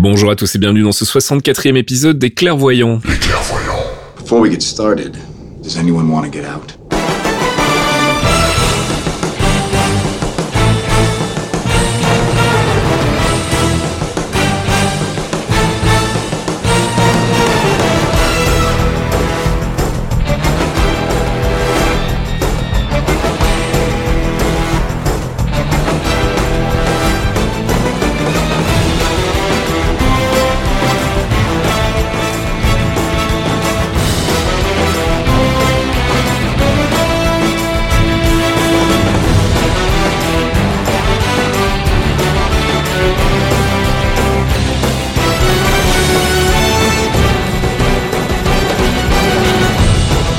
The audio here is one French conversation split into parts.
Bonjour à tous et bienvenue dans ce 64e épisode des Clairvoyants. Les clairvoyants. Before we get started, does anyone want to get out?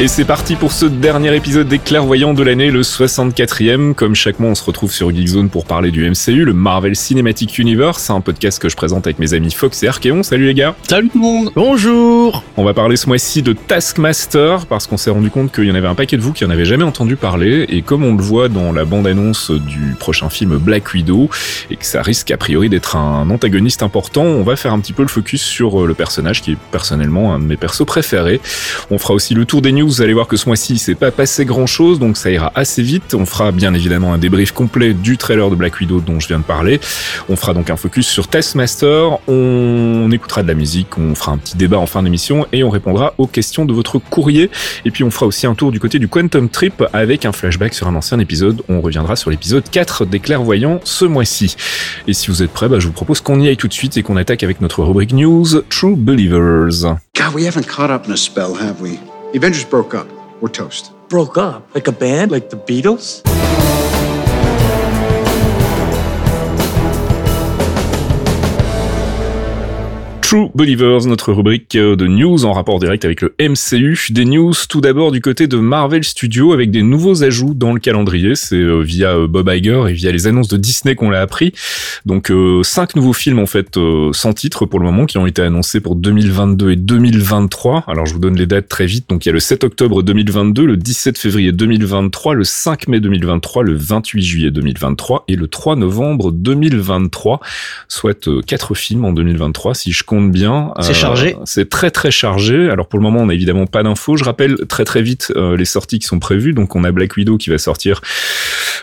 Et c'est parti pour ce dernier épisode des Clairvoyants de l'année, le 64e. Comme chaque mois, on se retrouve sur Geekzone pour parler du MCU, le Marvel Cinematic Universe, un podcast que je présente avec mes amis Fox et Archeon. Salut les gars Salut tout le monde Bonjour On va parler ce mois-ci de Taskmaster, parce qu'on s'est rendu compte qu'il y en avait un paquet de vous qui en avaient jamais entendu parler, et comme on le voit dans la bande-annonce du prochain film Black Widow, et que ça risque a priori d'être un antagoniste important, on va faire un petit peu le focus sur le personnage qui est personnellement un de mes persos préférés. On fera aussi le tour des news vous allez voir que ce mois-ci, c'est pas passé grand-chose, donc ça ira assez vite. On fera bien évidemment un débrief complet du trailer de Black Widow dont je viens de parler. On fera donc un focus sur Taskmaster, on écoutera de la musique, on fera un petit débat en fin d'émission et on répondra aux questions de votre courrier. Et puis on fera aussi un tour du côté du Quantum Trip avec un flashback sur un ancien épisode. On reviendra sur l'épisode 4 des clairvoyants ce mois-ci. Et si vous êtes prêts, bah, je vous propose qu'on y aille tout de suite et qu'on attaque avec notre rubrique news True Believers. God, we haven't caught up in a spell, have we? The Avengers broke up. We're toast. Broke up? Like a band? Like the Beatles? True Believers, notre rubrique de news en rapport direct avec le MCU. Des news tout d'abord du côté de Marvel Studios avec des nouveaux ajouts dans le calendrier. C'est euh, via euh, Bob Iger et via les annonces de Disney qu'on l'a appris. Donc euh, cinq nouveaux films en fait sans titre pour le moment qui ont été annoncés pour 2022 et 2023. Alors je vous donne les dates très vite. Donc il y a le 7 octobre 2022, le 17 février 2023, le 5 mai 2023, le 28 juillet 2023 et le 3 novembre 2023. Soit quatre films en 2023 si je compte bien. C'est chargé. Euh, c'est très très chargé. Alors pour le moment, on n'a évidemment pas d'infos. Je rappelle très très vite euh, les sorties qui sont prévues. Donc on a Black Widow qui va sortir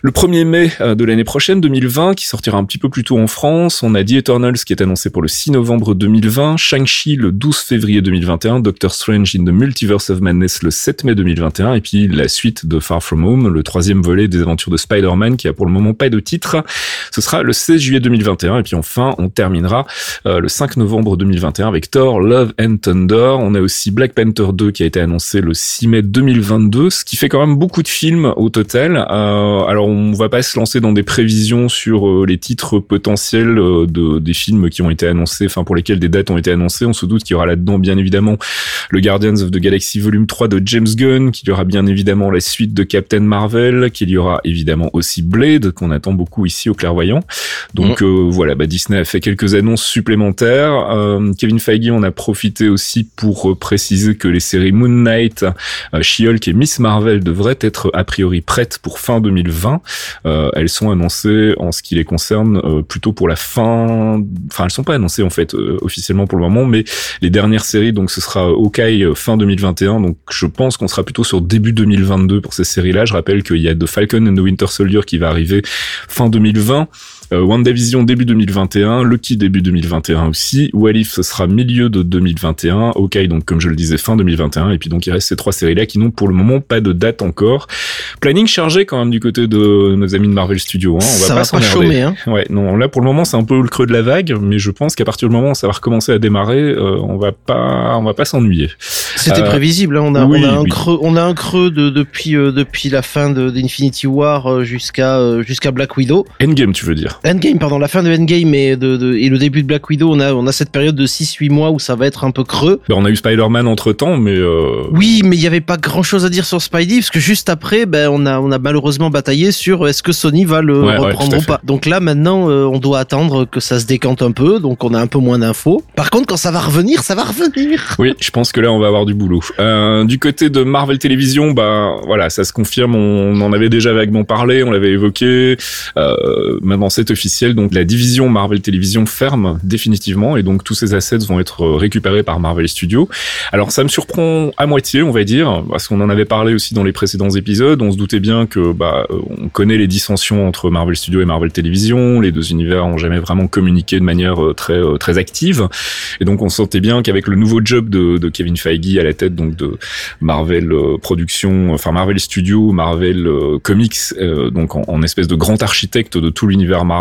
le 1er mai euh, de l'année prochaine, 2020, qui sortira un petit peu plus tôt en France. On a The Eternals qui est annoncé pour le 6 novembre 2020, Shang-Chi le 12 février 2021, Doctor Strange in the Multiverse of Madness le 7 mai 2021, et puis la suite de Far From Home, le troisième volet des aventures de Spider-Man qui a pour le moment pas de titre. Ce sera le 16 juillet 2021, et puis enfin on terminera le 5 novembre 2021 2021 avec Thor, Love and Thunder. On a aussi Black Panther 2 qui a été annoncé le 6 mai 2022, ce qui fait quand même beaucoup de films au total. Euh, alors on va pas se lancer dans des prévisions sur euh, les titres potentiels euh, de des films qui ont été annoncés, enfin pour lesquels des dates ont été annoncées. On se doute qu'il y aura là-dedans bien évidemment le Guardians of the Galaxy Volume 3 de James Gunn, qu'il y aura bien évidemment la suite de Captain Marvel, qu'il y aura évidemment aussi Blade qu'on attend beaucoup ici au clairvoyant. Donc mm. voilà, bah, Disney a fait quelques annonces supplémentaires. Euh, Kevin Feige en a profité aussi pour euh, préciser que les séries Moon Knight, euh, She-Hulk et Miss Marvel devraient être a priori prêtes pour fin 2020. Elles sont annoncées en ce qui les concerne plutôt pour la fin. Enfin, elles sont pas annoncées en fait officiellement pour le moment, mais les dernières séries, donc ce sera Hawkeye fin 2021. Donc je pense qu'on sera plutôt sur début 2022 pour ces séries-là. Je rappelle qu'il y a The Falcon and the Winter Soldier qui va arriver fin 2020. Euh, WandaVision début 2021, Loki début 2021 aussi, Walif ce sera milieu de 2021, ok donc comme je le disais fin 2021 et puis donc il reste ces trois séries là qui n'ont pour le moment pas de date encore. Planning chargé quand même du côté de nos amis de Marvel Studios. Hein. On va ça pas. Hein. Ouais, non là pour le moment c'est un peu le creux de la vague, mais je pense qu'à partir du moment où ça va recommencer à démarrer, euh, on va pas on va pas s'ennuyer. C'était euh, prévisible, hein. on, a, on a un creux, on a un creux de, depuis euh, depuis la fin d'Infinity War jusqu'à jusqu'à Black Widow. Endgame tu veux dire Endgame pardon, la fin de Endgame et de, de et le début de Black Widow, on a on a cette période de 6 8 mois où ça va être un peu creux. Ben, on a eu Spider-Man entre-temps mais Oui, mais il y avait pas grand-chose à dire sur Spidey parce que juste après ben on a on a malheureusement bataillé sur est-ce que Sony va le reprendre ou pas. Donc là maintenant on doit attendre que ça se décante un peu, donc on a un peu moins d'infos. Par contre quand ça va revenir, ça va revenir. Oui, je pense que là on va avoir du boulot. Euh, du côté de Marvel Télévision, bah voilà, ça se confirme. On en avait déjà vaguement parlé, on l'avait évoqué. Euh, maintenant c'est officiel, donc la division Marvel Télévision ferme définitivement et donc tous ces assets vont être récupérés par Marvel Studios. Alors ça me surprend à moitié, on va dire, parce qu'on en avait parlé aussi dans les précédents épisodes. On se doutait bien que bah on connaît les dissensions entre Marvel Studios et Marvel Télévision. Les deux univers ont jamais vraiment communiqué de manière euh, très très active et donc on sentait bien qu'avec le nouveau job de, Kevin Feige à la tête donc de Marvel euh, Productions, enfin Marvel Studios, Marvel euh, Comics, euh, donc en, espèce de grand architecte de tout l'univers Marvel,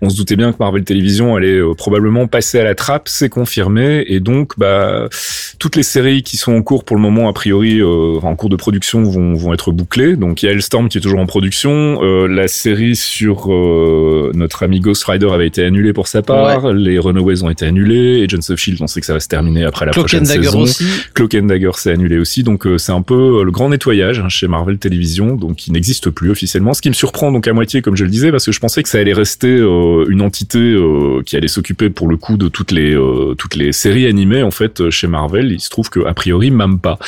on se doutait bien que Marvel Télévision allait probablement passer à la trappe, c'est confirmé, et donc bah toutes les séries qui sont en cours pour le moment a priori en cours de production vont, vont être bouclées. Donc il y a Hellstorm qui est toujours en production, la série sur notre ami Ghost Rider avait été annulée pour sa part, les Runaways ont été annulés, Agents of Shield on sait que ça va se terminer après la prochaine saison. Aussi. Cloak and Dagger s'est annulé aussi, donc euh, c'est un peu euh, le grand nettoyage hein, chez Marvel Television, donc qui n'existe plus officiellement. Ce qui me surprend donc à moitié, comme je le disais, parce que je pensais que ça allait rester euh, une entité qui allait s'occuper pour le coup de toutes les toutes les séries animées en fait chez Marvel. Il se trouve que a priori même pas.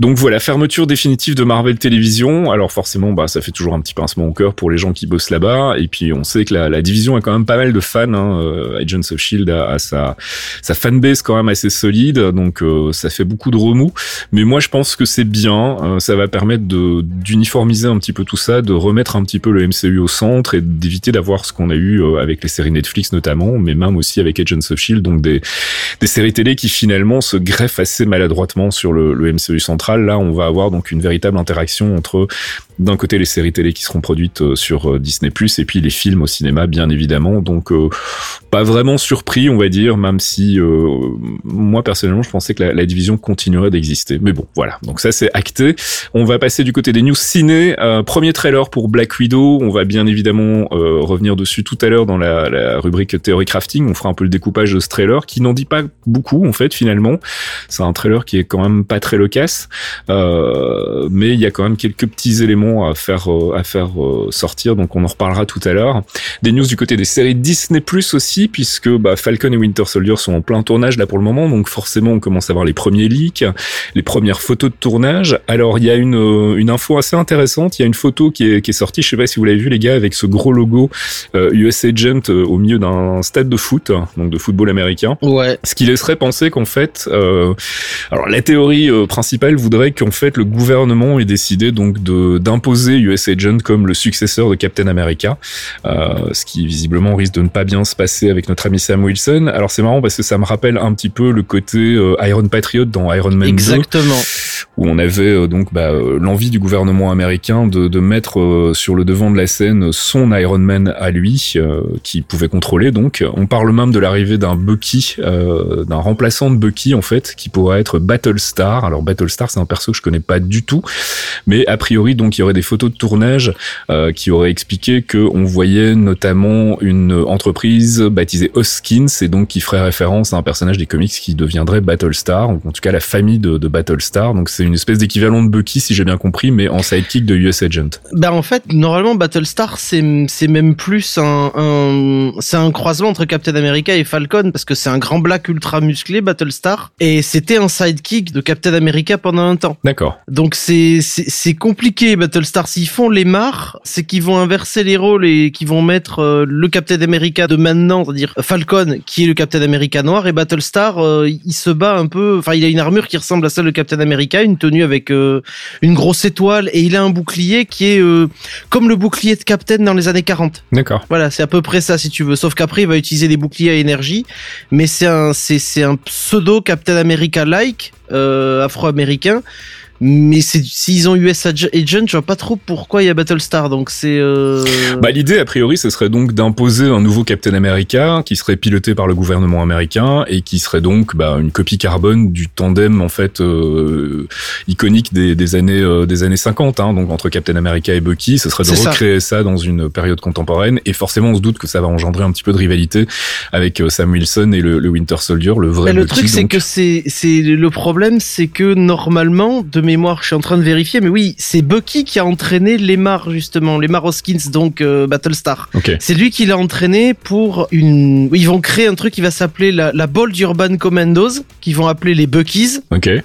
Donc voilà, fermeture définitive de Marvel Television. Alors forcément, bah ça fait toujours un petit pincement au cœur pour les gens qui bossent là-bas. Et puis on sait que la, division a quand même pas mal de fans. Hein. Agents of Shield a, sa sa fanbase quand même assez solide, donc ça fait beaucoup de remous. Mais moi, je pense que c'est bien. Euh, ça va permettre d'uniformiser un petit peu tout ça, de remettre un petit peu le MCU au centre et d'éviter d'avoir ce qu'on a eu euh, avec les séries Netflix notamment, mais même aussi avec Agents of Shield, donc des séries télé qui finalement se greffent assez maladroitement sur le, MCU central. Là, on va avoir donc une véritable interaction entre d'un côté les séries télé qui seront produites euh, sur Disney Plus et puis les films au cinéma bien évidemment donc pas vraiment surpris on va dire même si moi personnellement je pensais que la, division continuerait d'exister. Mais bon, voilà. Donc ça, c'est acté. On va passer du côté des news ciné. Euh, premier trailer pour Black Widow. On va bien évidemment euh, revenir dessus tout à l'heure dans la, la, rubrique théorie crafting. On fera un peu le découpage de ce trailer qui n'en dit pas beaucoup en fait finalement. C'est un trailer qui est quand même pas très loquace, euh, mais il y a quand même quelques petits éléments à faire euh, à faire euh, sortir. Donc on en reparlera tout à l'heure. Des news du côté des séries Disney Plus aussi, puisque bah, Falcon et Winter Soldier sont en plein tournage là pour le moment. Donc forcément on commence à voir les premiers leaks les premières photos de tournage. Alors il y a une, euh, une info assez intéressante. Il y a une photo qui est, qui est sortie. Je sais pas si vous l'avez vu les gars avec ce gros logo US Agent euh, au milieu d'un stade de foot, donc de football américain. Ouais. Ce qui laisserait penser qu'en fait, euh, alors la théorie principale voudrait qu'en fait le gouvernement ait décidé donc de d'imposer US Agent comme le successeur de Captain America, ce qui visiblement risque de ne pas bien se passer avec notre ami Sam Wilson. Alors c'est marrant parce que ça me rappelle un petit peu le côté Iron Patriot dans Iron Man Exactement. Où on avait euh, donc bah, euh, l'envie du gouvernement américain de, mettre euh, sur le devant de la scène son Iron Man à lui, qui pouvait contrôler. Donc, on parle même de l'arrivée d'un Bucky, d'un remplaçant de Bucky en fait, qui pourrait être Battlestar. Alors Battlestar, c'est un perso que je connais pas du tout, mais a priori donc il y aurait des photos de tournage qui auraient expliqué que on voyait notamment une entreprise baptisée Hoskins et donc qui ferait référence à un personnage des comics qui deviendrait Battlestar, en tout cas la famille de, de Battlestar. C'est une espèce d'équivalent de Bucky, si j'ai bien compris, mais en sidekick de US Agent. Bah en fait, normalement Battlestar c'est c'est même plus un, un c'est un croisement entre Captain America et Falcon parce que c'est un grand black ultra musclé Battlestar et c'était un sidekick de Captain America pendant un temps. D'accord. Donc c'est c'est compliqué Battlestar s'ils font les marres, c'est qu'ils vont inverser les rôles et qu'ils vont mettre euh, le Captain America de maintenant, c'est-à-dire Falcon qui est le Captain America noir et Battlestar euh, il se bat un peu, enfin il a une armure qui ressemble à celle de Captain America, une une tenue avec une grosse étoile et il a un bouclier qui est comme le bouclier de Captain dans les années 40. D'accord. Voilà, c'est à peu près ça si tu veux. Sauf qu'après il va utiliser des boucliers à énergie, mais c'est un c'est un pseudo Captain America like afro-américain mais s'ils ont US Agent, je vois pas trop pourquoi il y a Battlestar. Donc c'est. Euh... Bah l'idée a priori, ce serait donc d'imposer un nouveau Captain America qui serait piloté par le gouvernement américain et qui serait donc bah, une copie carbone du tandem en fait euh, iconique des, des années euh, des années 50. Hein, donc entre Captain America et Bucky, ce serait de recréer ça. dans une période contemporaine. Et forcément, on se doute que ça va engendrer un petit peu de rivalité avec euh, Sam Wilson et le, le Winter Soldier, le vrai. Mais le truc, c'est que c'est c'est le problème, c'est que normalement de mes mémoire, je suis en train de vérifier, mais oui, c'est Bucky qui a entraîné Lemar justement, Lemar Hoskins, donc euh, Battlestar. C'est lui qui l'a entraîné pour une. Ils vont créer un truc qui va s'appeler la, la Bold Urban Commandos, qui vont appeler les Buckies.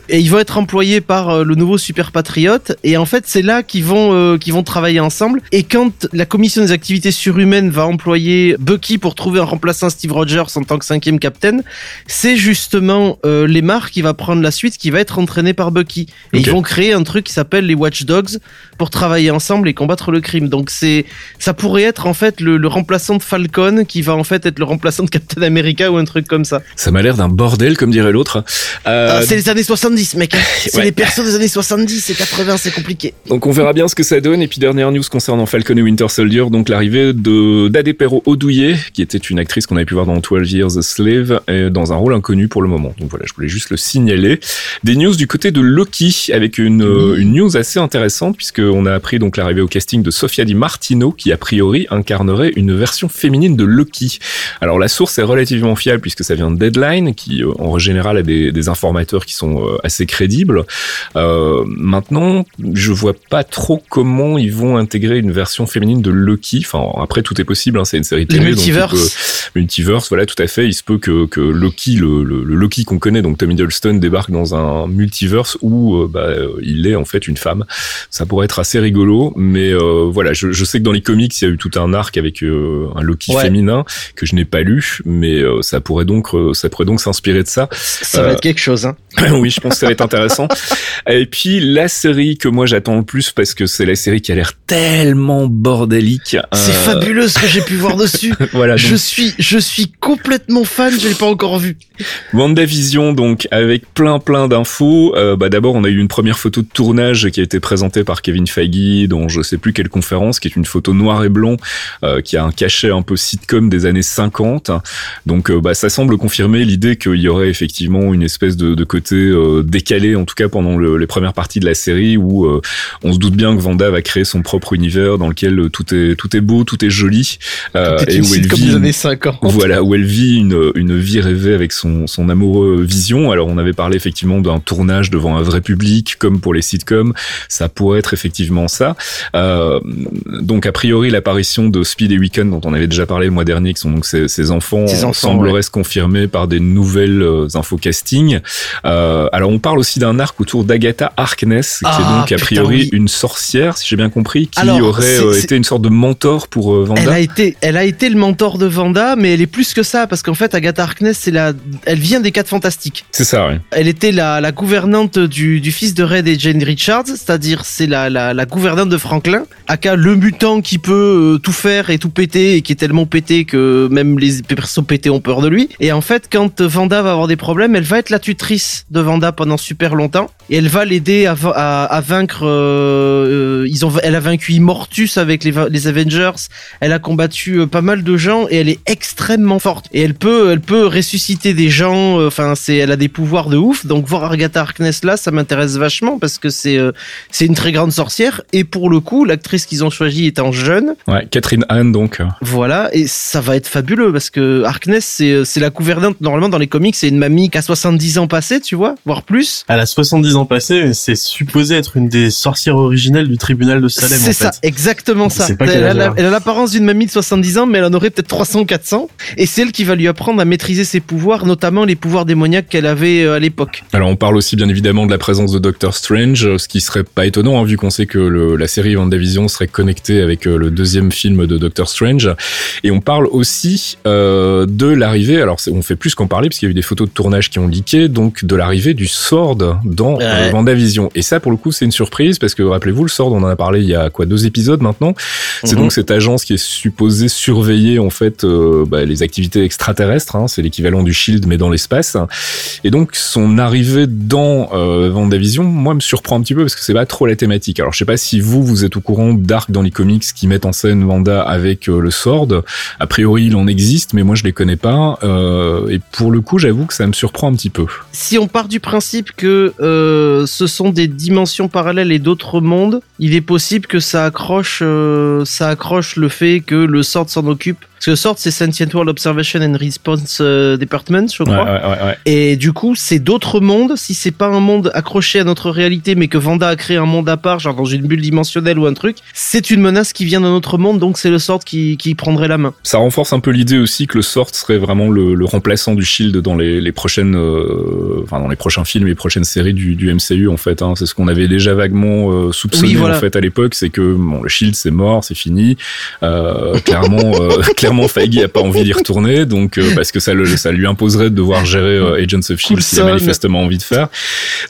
Et ils vont être employés par euh, le nouveau Super Patriote. Et en fait, c'est là qu'ils vont euh, qu'ils vont travailler ensemble. Et quand la commission des activités surhumaines va employer Bucky pour trouver un remplaçant Steve Rogers en tant que cinquième capitaine, c'est justement Lemar qui va prendre la suite, qui va être entraîné par Bucky. Et ils vont créer un truc qui s'appelle les Watch Dogs pour travailler ensemble et combattre le crime. Donc c'est, ça pourrait être en fait le, remplaçant de Falcon qui va en fait être le remplaçant de Captain America ou un truc comme ça. Ça m'a l'air d'un bordel comme dirait l'autre. Euh... Ah, c'est les années 70 mec. C'est les persos des années 70 et 80, c'est compliqué. Donc on verra bien ce que ça donne. Et puis dernière news concernant Falcon et Winter Soldier, donc l'arrivée de d'Adepero Odouye, qui était une actrice qu'on avait pu voir dans 12 Years a Slave, dans un rôle inconnu pour le moment. Donc voilà, je voulais juste le signaler. Des news du côté de Loki avec une, euh, une news assez intéressante puisqu'on a appris donc l'arrivée au casting de Sofia Di Martino qui a priori incarnerait une version féminine de Loki. Alors la source est relativement fiable puisque ça vient de Deadline qui euh, en général a des, des informateurs qui sont euh, assez crédibles. Maintenant, je vois pas trop comment ils vont intégrer une version féminine de Loki. Enfin après tout est possible, hein, c'est une série télé. multiverse. multiverse, voilà tout à fait. Il se peut que, que Loki, le, le, le Loki qu'on connaît, donc Tommy Hiddleston débarque dans un multiverse où bah, il est en fait une femme. Ça pourrait être assez rigolo, mais euh, voilà, je, je, sais que dans les comics, il y a eu tout un arc avec euh, un Loki féminin que je n'ai pas lu, mais ça pourrait donc ça pourrait donc s'inspirer de ça. Ça va être quelque chose. Hein. oui, je pense que ça va être intéressant. Et puis la série que moi j'attends le plus parce que c'est la série qui a l'air tellement bordélique. C'est fabuleux ce que j'ai pu voir dessus. voilà. Je suis je suis complètement fan. Je l'ai pas encore vu. WandaVision donc avec plein plein d'infos. bah d'abord on a eu une première photo de tournage qui a été présentée par Kevin Feige dont je sais plus quelle conférence, qui est une photo noir et blanc, euh, qui a un cachet un peu sitcom des années 50. Donc euh, bah, ça semble confirmer l'idée qu'il y aurait effectivement une espèce de, de côté euh, décalé, en tout cas pendant le, les premières parties de la série, où on se doute bien que Vanda va créer son propre univers dans lequel tout est tout est beau, tout est joli, est et où elle vit des années 50. Voilà, où elle vit une, une vie rêvée avec son, son amoureux Vision. Alors on avait parlé effectivement d'un tournage devant un vrai public comme pour les sitcoms, ça pourrait être effectivement ça. Euh, donc a priori l'apparition de Speed et Weekend dont on avait déjà parlé le mois dernier, qui sont donc ses, enfants, semblerait se confirmer par des nouvelles euh, infos casting. Euh, alors on parle aussi d'un arc autour d'Agatha Harkness, qui est ah, donc a priori une sorcière, si j'ai bien compris, qui aurait euh, été une sorte de mentor pour Vanda. Elle a été, elle a été le mentor de Vanda, mais elle est plus que ça parce qu'en fait Agatha Harkness, c'est la, elle vient des quatre fantastiques. C'est ça, oui. Elle était la, la gouvernante du, du fils de Red et Jane Richards, c'est-à-dire c'est la, gouvernante de Franklin, aka le mutant qui peut euh, tout faire et tout péter et qui est tellement pété que même les persos pétés ont peur de lui. Et en fait, quand Vanda va avoir des problèmes, elle va être la tutrice de Vanda pendant super longtemps et elle va l'aider à, vaincre. Euh, euh, ils ont, elle a vaincu Immortus avec les, les Avengers. Elle a combattu pas mal de gens et elle est extrêmement forte. Et elle peut, elle peut ressusciter des gens. Enfin, c'est, elle a des pouvoirs de ouf. Donc voir Agatha Harkness là, ça m'intéresse vachement parce que c'est euh, c'est une très grande sorcière et pour le coup l'actrice qu'ils ont choisie étant jeune. Ouais, Catherine Anne donc. Voilà et ça va être fabuleux parce que Harkness c'est euh, c'est la gouvernante normalement dans les comics c'est une mamie qui a 70 ans passés tu vois voire plus. Elle a 70 ans passés c'est supposé être une des sorcières originelles du tribunal de Salem. C'est ça exactement ça. Elle a, elle a l'apparence d'une mamie de 70 ans mais elle en aurait peut-être 300 ou 400 et c'est elle qui va lui apprendre à maîtriser ses pouvoirs notamment les pouvoirs démoniaques qu'elle avait euh, à l'époque. Alors on parle aussi bien évidemment de la présence de Doc Doctor Strange, ce qui serait pas étonnant hein, vu qu'on sait que le, la série WandaVision serait connectée avec le deuxième film de Doctor Strange. Et on parle aussi de l'arrivée, alors on fait plus qu'en parler parce qu'il y a eu des photos de tournage qui ont leaké, donc de l'arrivée du Sword dans WandaVision. Et ça, pour le coup, c'est une surprise parce que rappelez-vous, le Sword, on en a parlé il y a quoi deux épisodes maintenant? C'est mhm. donc cette agence qui est supposée surveiller en fait bah, les activités extraterrestres. Hein, c'est l'équivalent du Shield mais dans l'espace. Et donc son arrivée dans euh, Vendavision, moi, me surprend un petit peu parce que c'est pas trop la thématique. Alors je sais pas si vous vous êtes au courant d'arcs dans les comics qui mettent en scène Wanda avec euh, le Sword. A priori, il en existe, mais moi je les connais pas. Euh, et pour le coup, j'avoue que ça me surprend un petit peu. Si on part du principe que euh, ce sont des dimensions parallèles et d'autres mondes, il est possible que ça accroche, ça accroche le fait que le Sword s'en occupe parce que SWORD, c'est Sentient World Observation and Response Department, je crois. Ouais, ouais, ouais, et du coup, c'est d'autres mondes. Si c'est pas un monde accroché à notre réalité, mais que Vanda a créé un monde à part, genre dans une bulle dimensionnelle ou un truc, c'est une menace qui vient d'un autre monde, donc c'est le SWORD qui, qui prendrait la main. Ça renforce un peu l'idée aussi que le SWORD serait vraiment le, le remplaçant du Shield dans les, les prochaines, euh, enfin dans les prochains films et les prochaines séries du, du MCU en fait. Hein. C'est ce qu'on avait déjà vaguement euh, soupçonné en fait à l'époque, c'est que bon, le Shield c'est mort, c'est fini. Euh, clairement, clairement, Feige a pas envie d'y retourner, donc euh, parce que ça, le, ça lui imposerait de devoir gérer euh, Agents of Shield, qu'il a manifestement envie de faire.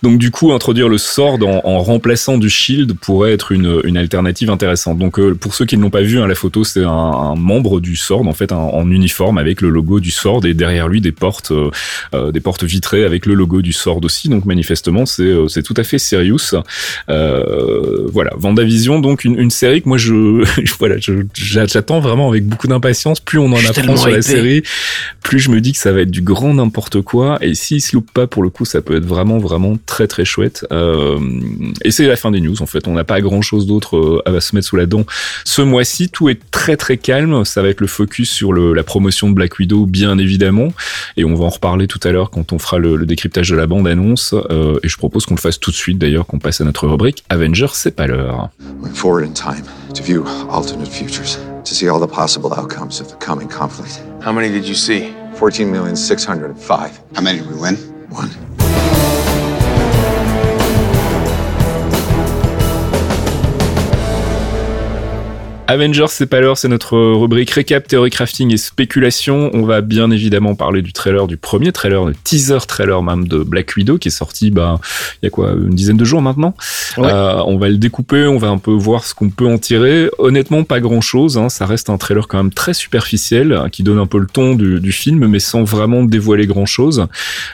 Donc du coup, introduire le Sword en, en remplaçant du Shield pourrait être une, une alternative intéressante. Donc euh, pour ceux qui ne l'ont pas vu, hein, la photo c'est un, un, membre du Sword en fait en uniforme avec le logo du Sword et derrière lui des portes, des portes vitrées avec le logo du Sword aussi. Donc manifestement c'est c'est tout à fait serious. voilà, Vendavision donc une, une série que moi je voilà j'attends vraiment avec beaucoup d'impatience. Plus on en apprend sur la série, plus je me dis que ça va être du grand n'importe quoi. Et s'il se loupe pas, pour le coup, ça peut être vraiment, vraiment très, très chouette. Euh, et c'est la fin des news, en fait. On n'a pas grand chose d'autre euh, à se mettre sous la dent. Ce mois-ci, tout est très, très calme. Ça va être le focus sur le, la promotion de Black Widow, bien évidemment. Et on va en reparler tout à l'heure quand on fera le, le, décryptage de la bande-annonce. Euh, et je propose qu'on le fasse tout de suite, d'ailleurs, qu'on passe à notre rubrique Avengers, c'est pas l'heure. To see all the possible outcomes of the coming conflict. How many did you see? 14,605. How many did we win? One. Avengers, c'est pas l'heure, c'est notre rubrique récap, théorie crafting et spéculation. On va bien évidemment parler du trailer, du premier trailer, le teaser trailer même de Black Widow qui est sorti, bah, il y a quoi, une dizaine de jours maintenant. Euh, on va le découper, on va un peu voir ce qu'on peut en tirer. Honnêtement, pas grand chose. Hein. Ça reste un trailer quand même très superficiel hein, qui donne un peu le ton du, du film, mais sans vraiment dévoiler grand chose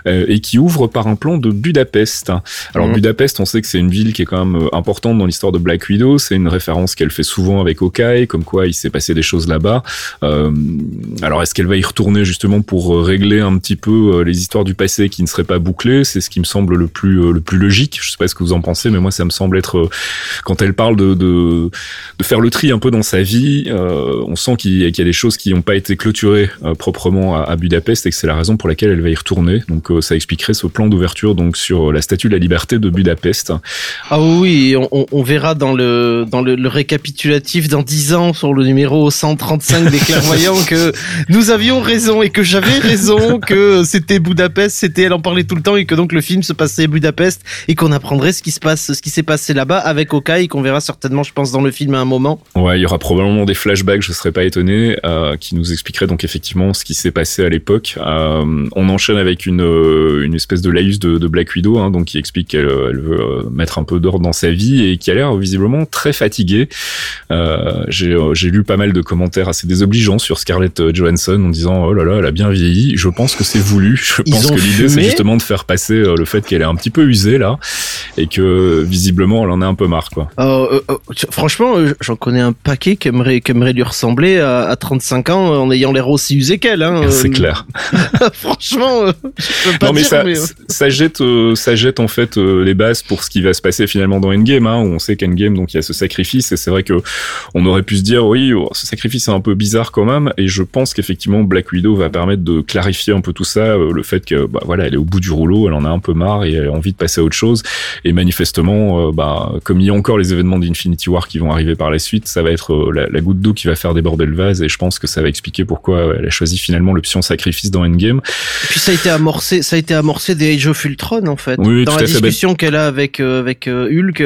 euh, et qui ouvre par un plan de Budapest. Alors mhm. Budapest, on sait que c'est une ville qui est quand même euh, importante dans l'histoire de Black Widow. C'est une référence qu'elle fait souvent avec Oka comme quoi il s'est passé des choses là-bas. Euh, alors est-ce qu'elle va y retourner justement pour euh, régler un petit peu euh, les histoires du passé qui ne seraient pas bouclées? C'est ce qui me semble le plus le plus logique. Je sais pas ce que vous en pensez, mais moi ça me semble être quand elle parle de de, faire le tri un peu dans sa vie, on sent qu'il y, a des choses qui n'ont pas été clôturées proprement à, Budapest et que c'est la raison pour laquelle elle va y retourner. Donc ça expliquerait ce plan d'ouverture donc sur la statue de la liberté de Budapest. Ah oui, on, verra dans le dans le, récapitulatif dans 10 ans sur le numéro 135 des clairvoyants que nous avions raison et que j'avais raison que c'était Budapest, c'était elle en parlait tout le temps et que donc le film se passait à Budapest et qu'on apprendrait ce qui se passe, ce qui s'est passé là-bas avec Okai qu'on verra certainement, je pense, dans le film à un moment. Ouais, il y aura probablement des flashbacks, je serais pas étonné, euh, qui nous expliqueraient donc effectivement ce qui s'est passé à l'époque. Euh, on enchaîne avec une, euh, une espèce de laïus de, de Black Widow, hein, donc qui explique qu'elle elle veut mettre un peu d'ordre dans sa vie et qui a l'air visiblement très fatiguée. Euh, j'ai lu pas mal de commentaires assez désobligeants sur Scarlett euh, Johansson en disant oh là là elle a bien vieilli. Je pense que c'est voulu. Je pense que l'idée c'est justement de faire passer euh, le fait qu'elle est un petit peu usée là et que visiblement elle en a un peu marre quoi. franchement j'en connais un paquet qui aimerait, qui aimerait lui ressembler à, 35 ans en ayant l'air aussi usé qu'elle. Hein. C'est clair. franchement je peux pas non, mais ça, ça jette ça jette en fait les bases pour ce qui va se passer finalement dans Endgame hein, où on sait qu'Endgame donc il y a ce sacrifice et c'est vrai que on aurait pu se dire oui, oh, ce sacrifice est un peu bizarre quand même, et je pense qu'effectivement Black Widow va permettre de clarifier un peu tout ça, euh, le fait que bah, voilà, elle est au bout du rouleau, elle en a un peu marre et elle a envie de passer à autre chose. Et manifestement, bah, comme il y a encore les événements d'Infinity War qui vont arriver par la suite, ça va être la, la, goutte d'eau qui va faire déborder le vase. Et je pense que ça va expliquer pourquoi elle a choisi finalement l'option sacrifice dans Endgame. Et puis ça a été amorcé, ça a été amorcé des Age of Ultron en fait. Oui, dans la fait. discussion qu'elle a avec avec Hulk.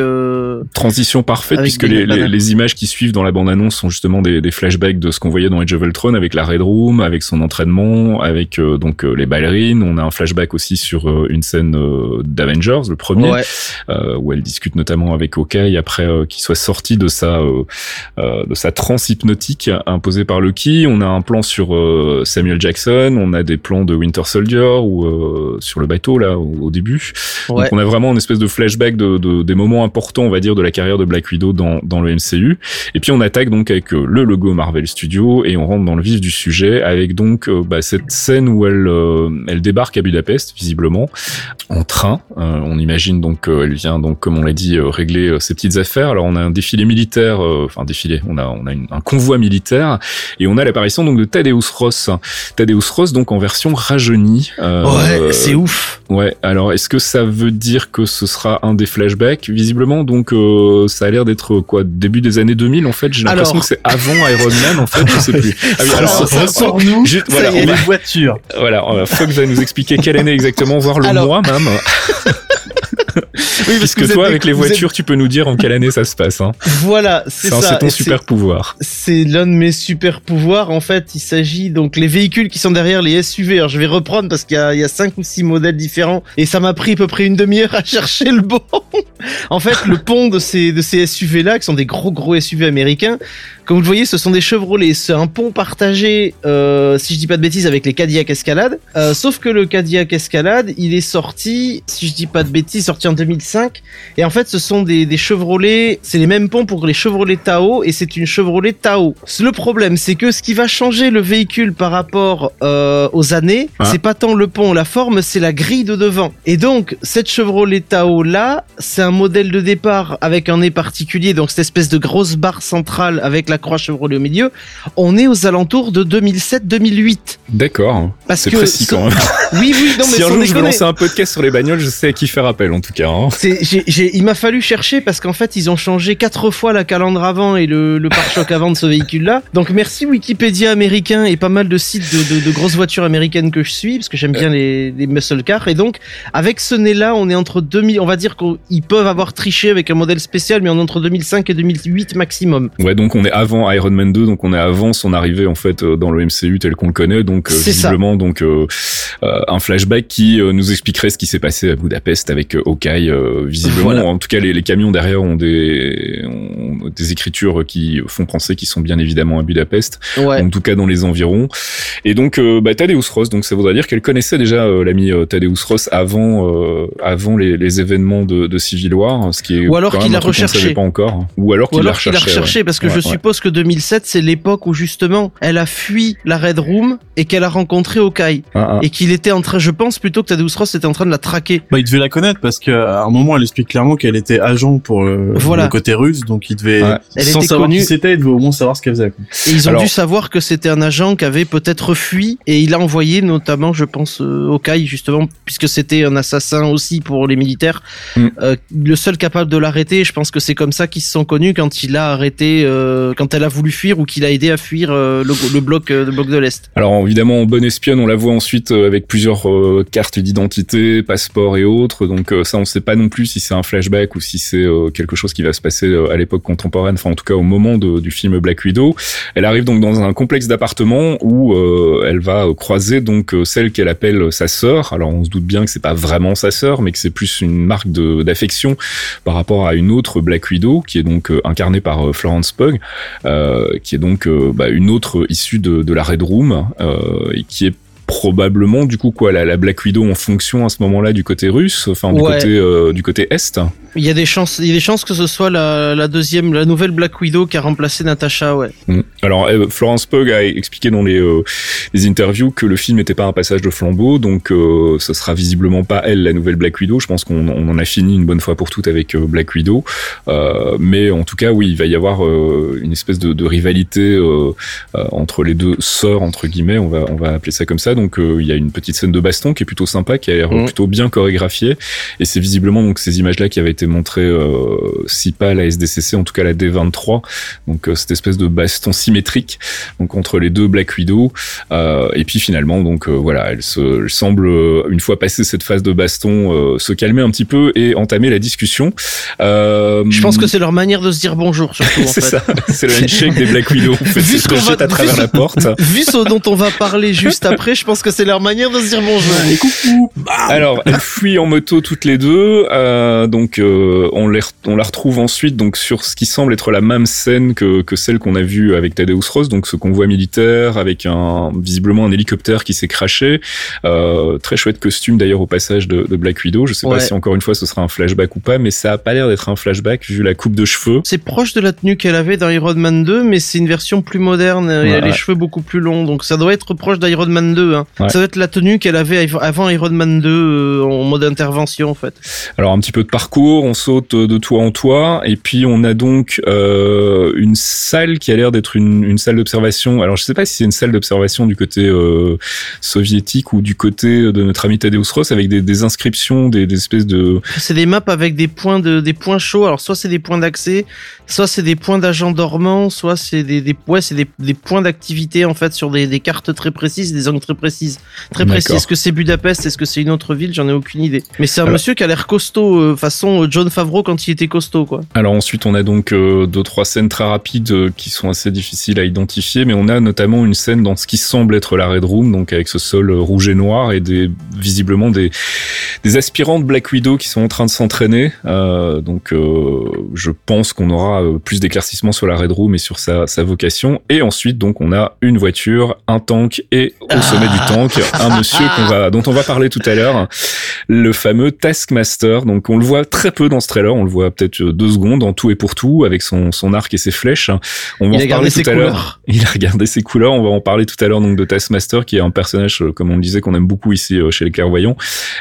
Transition parfaite puisque les, les, les, images qui suivent dans la bande-annonce sont justement des, des flashbacks de ce qu'on voyait dans Age of Ultron avec la Red Room, avec son entraînement, avec euh, donc euh, les ballerines. On a un flashback aussi sur euh, une scène d'Avengers, le premier, ouais. où elle discute notamment avec Hawkeye après qu'il soit sorti de sa de sa transe hypnotique imposée par Loki. On a un plan sur Samuel Jackson, on a des plans de Winter Soldier ou sur le bateau là au, au début. Ouais. Donc on a vraiment une espèce de flashback de, de, des moments importants, on va dire, de la carrière de Black Widow dans, dans le MCU. Et puis on attaque donc avec le logo Marvel Studios et on rentre dans le vif du sujet avec donc euh, bah, cette scène où elle euh, elle débarque à Budapest visiblement en train. Euh, on imagine donc elle vient donc comme on l'a dit régler ses petites affaires. Alors on a un défilé militaire, enfin défilé, on a on a une, un convoi militaire et on a l'apparition donc de Thaddeus Ross. Thaddeus Ross donc en version rajeunie. ouais, c'est ouf. Ouais. Alors est-ce que ça veut dire que ce sera un des flashbacks? Visiblement donc euh, ça a l'air d'être quoi début des années 2000 en fait j'ai l'impression que c'est avant Iron Man en fait je sais plus. Ah oui, alors ressort-nous voilà, les voitures. Voilà Fox va nous expliquer quelle année exactement voire le alors... mois même oui, parce que toi, avec les voitures, êtes... tu peux nous dire en quelle année ça se passe. Hein. Voilà, c'est ça. C'est ton super pouvoir. C'est l'un de mes super pouvoirs. En fait, il s'agit donc les véhicules qui sont derrière les SUV. Alors, je vais reprendre parce qu'il y, y, a cinq ou six modèles différents et ça m'a pris à peu près une demi-heure à chercher le bon. en fait, le pont de ces de ces SUV là, qui sont des gros gros SUV américains, comme vous le voyez, ce sont des Chevrolet. C'est un pont partagé, euh, si je dis pas de bêtises, avec les Cadillac Escalade. Euh, sauf que le Cadillac Escalade, il est sorti, si je dis pas de bêtises, sorti en 2005. Et en fait, ce sont des, des Chevrolet. C'est les mêmes ponts pour les Chevrolet Tahoe et c'est une Chevrolet Tahoe. Le problème, c'est que ce qui va changer le véhicule par rapport euh, aux années, Ah. c'est pas tant le pont, la forme, c'est la grille de devant. Et donc, cette Chevrolet Tahoe là, c'est un modèle de départ avec un nez particulier, donc cette espèce de grosse barre centrale avec la croix Chevrolet au milieu. On est aux alentours de 2007-2008. D'accord. Parce que précis quand même. Oui, oui, non, mais si un jour je veux lancer un podcast sur les bagnoles, je sais à qui faire appel en tout cas. hein. Il m'a fallu chercher parce qu'en fait ils ont changé quatre fois la calandre avant et le, le pare-choc avant de ce véhicule-là. Donc merci Wikipédia américain et pas mal de sites de, de- de grosses voitures américaines que je suis parce que j'aime bien les, les muscle cars. Et donc avec ce nez-là, on est entre 2000, on va dire qu'ils peuvent avoir triché avec un modèle spécial, mais on est entre 2005 et 2008 maximum. Ouais, donc on est avant Iron Man 2, donc on est avant son arrivée en fait euh, dans le MCU tel qu'on le connaît, donc euh, ça. visiblement donc euh, un flashback qui nous expliquerait ce qui s'est passé à Budapest avec Hawkeye. Euh, visiblement, Voilà. en tout cas les, les camions derrière ont des ont des écritures qui font penser qu'ils sont bien évidemment à Budapest, Ouais. en tout cas dans les environs. Et donc euh, bah, Thaddeus Ross, donc ça voudrait dire qu'elle connaissait déjà euh, l'ami euh, Thaddeus Ross avant euh, avant les, les événements de, de Civil War, ce qui est Ou alors qu'il l'a recherché. pas encore, ou alors qu'il l'a recherché. ouais. parce que Ouais, je ouais. suppose que 2007 c'est l'époque où justement elle a fui la Red Room et qu'elle a rencontré Hawkeye Ah, ah. et qu'il était en train, je pense plutôt que Thaddeus Ross était en train de la traquer. Bah, il devait la connaître parce qu'à un moment, elle explique clairement qu'elle était agent pour le, Voilà. le côté russe, donc il devait, Ouais. Sans savoir connue. qui c'était, il devait au moins savoir ce qu'elle faisait. Et ils ont Alors- dû savoir que c'était un agent qui avait peut-être fui et il a envoyé notamment, je pense, euh, Hawkeye justement, puisque c'était un assassin aussi pour les militaires, Mm. euh, le seul capable de l'arrêter. Je pense que c'est comme ça qu'ils se sont connus quand il a arrêté, euh, quand elle a voulu fuir ou qu'il a aidé à fuir euh, le, le bloc, euh, le bloc de l'Est. Alors évidemment, en bonne espionne, on la voit ensuite euh, avec plusieurs euh, cartes d'identité, passeports et autres. Donc euh, ça, on ne sait pas non plus si c'est un flashback ou si c'est euh, quelque chose qui va se passer euh, à l'époque contemporaine, enfin en tout cas au moment du film Black Widow. Elle arrive donc dans un complexe d'appartements où euh, elle va croiser donc celle qu'elle appelle sa sœur. Alors on se doute bien que c'est pas vraiment sa sœur, mais que c'est plus une marque d'affection par rapport à une autre Black Widow qui est donc incarnée par Florence Pugh, qui est donc bah, une autre issue de, la Red Room et qui est probablement du coup quoi la, la Black Widow en fonction à ce moment-là du côté russe enfin du Ouais. côté euh, du côté est Il y a des chances, il y a des chances que ce soit la, la deuxième, la nouvelle Black Widow qui a remplacé Natasha, ouais. Mm. Alors euh, Florence Pugh a expliqué dans les, euh, les interviews que le film n'était pas un passage de flambeau, donc euh, ce sera visiblement pas elle la nouvelle Black Widow. Je pense qu'on on en a fini une bonne fois pour toutes avec Black Widow, mais en tout cas oui, il va y avoir une espèce de, de rivalité entre les deux sœurs entre guillemets, on va on va appeler ça comme ça. Donc donc il y a une petite scène de baston qui est plutôt sympa, qui a l'air mm. plutôt bien chorégraphiée. Et c'est visiblement donc ces images-là qui avaient été montrées, si pas à la SDCC, en tout cas à la D23. Donc cette espèce de baston symétrique donc entre les deux Black Widow. et puis finalement, donc voilà, elle se elle semble une fois passée cette phase de baston, se calmer un petit peu et entamer la discussion. Je pense que c'est leur manière de se dire bonjour surtout. c'est ça, c'est le handshake des Black Widow. Vu ce qu'on va à travers la porte. Vu ce dont on va parler juste après, je pense que c'est leur manière de se dire bonjour. Et coucou. Alors, elles fuient en moto toutes les deux. Euh, donc, euh, on, les, on la retrouve ensuite donc sur ce qui semble être la même scène que, que celle qu'on a vue avec Thaddeus Ross, donc ce convoi militaire avec un visiblement un hélicoptère qui s'est craché. Euh, très chouette costume d'ailleurs au passage de, de, Black Widow. Je sais pas si encore une fois ce sera un flashback ou pas, mais ça a pas l'air d'être un flashback vu la coupe de cheveux. C'est proche de la tenue qu'elle avait dans Iron Man 2, mais c'est une version plus moderne et elle a les cheveux beaucoup plus longs. Donc ça doit être proche d'Iron Man 2. Hein. Ça doit être la tenue qu'elle avait avant Iron Man 2 euh, en mode intervention en fait. Alors un petit peu de parcours, on saute de toit en toit et puis on a donc euh, une salle qui a l'air d'être une, une, salle d'observation. Alors je sais pas si c'est une salle d'observation du côté euh, soviétique ou du côté de notre ami Tadeusz Ross avec des, des inscriptions, des, des espèces de. C'est des maps avec des points de des points chauds. Alors soit c'est des points d'accès, soit c'est des points d'agents dormants, soit c'est des, des ouais, c'est des, des, points d'activité en fait sur des, des, cartes très précises, des angles très très précises. Est-ce que c'est Budapest? Est-ce que c'est une autre ville? J'en ai aucune idée. Mais c'est un monsieur qui a l'air costaud, euh, façon euh, John Favreau quand il était costaud quoi. Alors ensuite on a donc euh, deux trois scènes très rapides euh, qui sont assez difficiles à identifier, mais on a notamment une scène dans ce qui semble être la Red Room, donc avec ce sol rouge et noir et des visiblement des des aspirants de Black Widow qui sont en train de s'entraîner. donc je pense qu'on aura plus d'éclaircissements sur la Red Room et sur sa, sa vocation. Et ensuite, donc, on a une voiture, un tank et au sommet du tank, un monsieur qu'on va, dont on va parler tout à l'heure, le fameux Taskmaster. Donc, on le voit très peu dans ce trailer. On le voit peut-être deux secondes en tout et pour tout avec son, son arc et ses flèches. On va Il en parler tout à l'heure. Il a regardé ses couleurs. On va en parler tout à l'heure donc de Taskmaster qui est un personnage, euh, comme on le disait, qu'on aime beaucoup ici euh, chez les clairvoyants,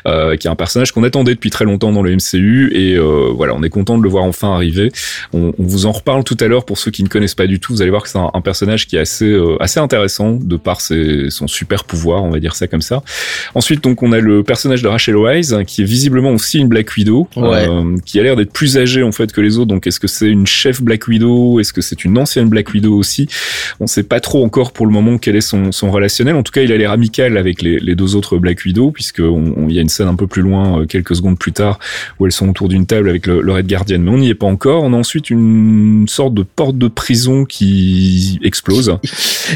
euh, qui est un personnage qu'on attendait depuis très longtemps dans le MCU et euh, voilà, on est content de le voir enfin arriver. On, on vous en reparle tout à l'heure pour ceux qui ne connaissent pas du tout. Vous allez voir que c'est un, personnage qui est assez euh, assez intéressant de par ses, son super pouvoir, on va dire ça comme ça. Ensuite, donc on a le personnage de Rachel Wise qui est visiblement aussi une Black Widow, euh, qui a l'air d'être plus âgée en fait que les autres. Donc est-ce que c'est une chef Black Widow? Est-ce que c'est une ancienne Black Widow aussi? On sait pas trop encore pour le moment quel est son, son relationnel. En tout cas, il a l'air amical avec les, les, deux autres Black Widow puisque il y a une scène un peu plus loin, euh, quelques secondes plus tard, où elles sont autour d'une table avec le, le Red Guardian. Mais on n'y est pas encore. On a ensuite une sorte de porte de prison qui explose.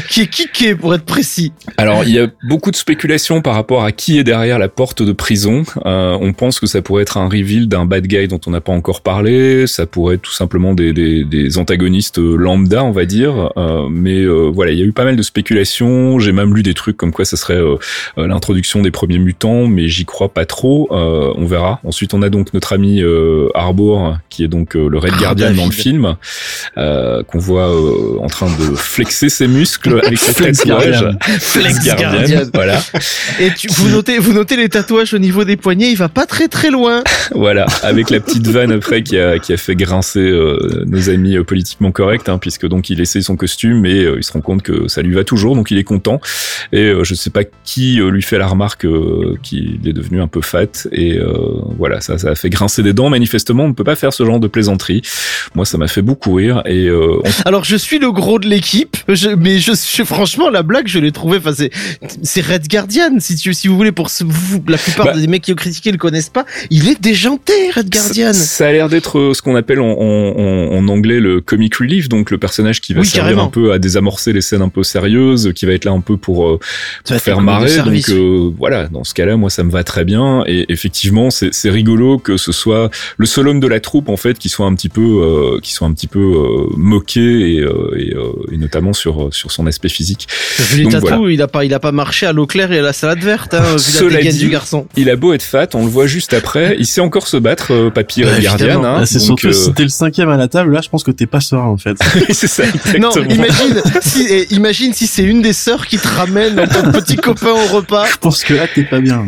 qui est kické pour être précis? Alors il y a beaucoup de spéculations par rapport à qui est derrière la porte de prison. Euh, on pense que ça pourrait être un reveal d'un bad guy dont on n'a pas encore parlé. Ça pourrait être tout simplement des, des, des antagonistes lambda, on va dire. Euh, mais euh, voilà, il y a eu pas mal de spéculations. J'ai même lu des trucs comme quoi ça serait euh, euh, l'introduction des premiers mutants, mais j'y crois pas trop. on verra. Ensuite, on a donc notre ami Arbor, qui est donc le Red ah, Guardian dans le film. Euh, qu'on voit euh, en train de flexer ses muscles avec sa tatouage. Flex Guardian. Voilà. Et tu, vous notez, vous notez les tatouages au niveau des poignets, il va pas très très loin. voilà, avec la petite vanne après qui a, qui a fait grincer euh, nos amis politiquement corrects, hein, puisque donc il essaye son costume et il se rend compte que ça lui va toujours, donc il est content. Et je sais pas qui lui fait la remarque qu'il est devenu un peu fat et voilà, ça, ça a fait grincer des dents. Manifestement, on ne peut pas faire ce genre de plaisanterie. Moi, ça m'a fait beaucoup rire et euh, alors je suis le gros de l'équipe, mais je suis franchement la blague, je l'ai trouvé. Enfin c'est c'est Red Guardian si tu si vous voulez pour vous, la plupart bah. des mecs qui ont critiqué le connaissent pas. Il est déjanté Red Guardian. Ça, a l'air d'être euh, ce qu'on appelle en, en, en, anglais le comic relief, donc le personnage qui va servir un peu à désamorcer les scènes un peu sérieuses, qui va être là un peu pour, euh, pour faire marrer. Donc voilà, dans ce cas-là, moi ça me va très bien. Et effectivement, c'est rigolo que ce soit le seul homme de la troupe en fait qui soit un petit peu qui soit un petit peu moqué et, euh, et, euh, et, notamment sur sur son aspect physique. Il a pas il a pas marché à l'eau claire et à la salade verte hein, vu la du garçon. Il a beau être fat, on le voit juste après, il sait encore se battre, euh, Papy bah, Guardian. Hein, c'est surtout euh... si t'es le cinquième à la table, là je pense que t'es pas serein en fait. c'est ça. Exactement. Non, imagine si eh, imagine si c'est une des sœurs qui te ramène ton petit copain au repas. Je pense que là t'es pas bien.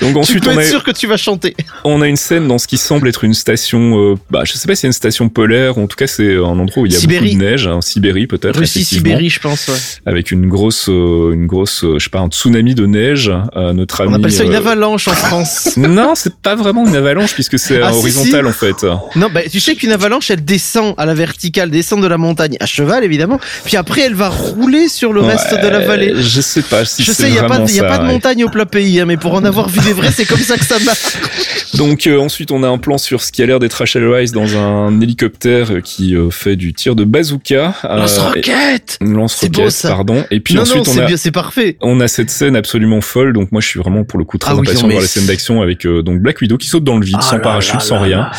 Donc ensuite tu peux on être sûr que tu vas chanter. On a une scène dans ce qui semble être une station, euh, bah je sais pas si c'est une station polaire, en tout cas c'est un endroit où il y a Sibérie. beaucoup de neige, en Sibérie peut-être. Russie, Sibérie, je pense. Ouais. Avec une grosse, euh, une grosse, euh, je pas, un tsunami de neige. notre ami. On appelle ça une avalanche en France. non, c'est pas vraiment une avalanche puisque c'est ah, horizontal en fait. Non, bah tu sais qu'une avalanche, elle descend à la verticale, descend de la montagne à cheval évidemment, puis après elle va rouler sur le reste de la vallée. Je sais pas si Je sais, il y a pas, y a pas de montagne au plat pays, hein, mais pour en avoir vu des vrais, c'est comme ça que ça marche. Donc ensuite, on a un plan sur ce qui a l'air d'être Rachel Rice dans un hélicoptère qui fait du tir de bazooka. Lance-roquette Lance-roquette, pardon. Et puis ensuite, on a, c'est parfait. On a cette scène absolument folle. Donc moi, je suis vraiment pour le coup très ah impatient de voir la scène d'action avec euh, donc Black Widow qui saute dans le vide, ah sans parachute, sans rien.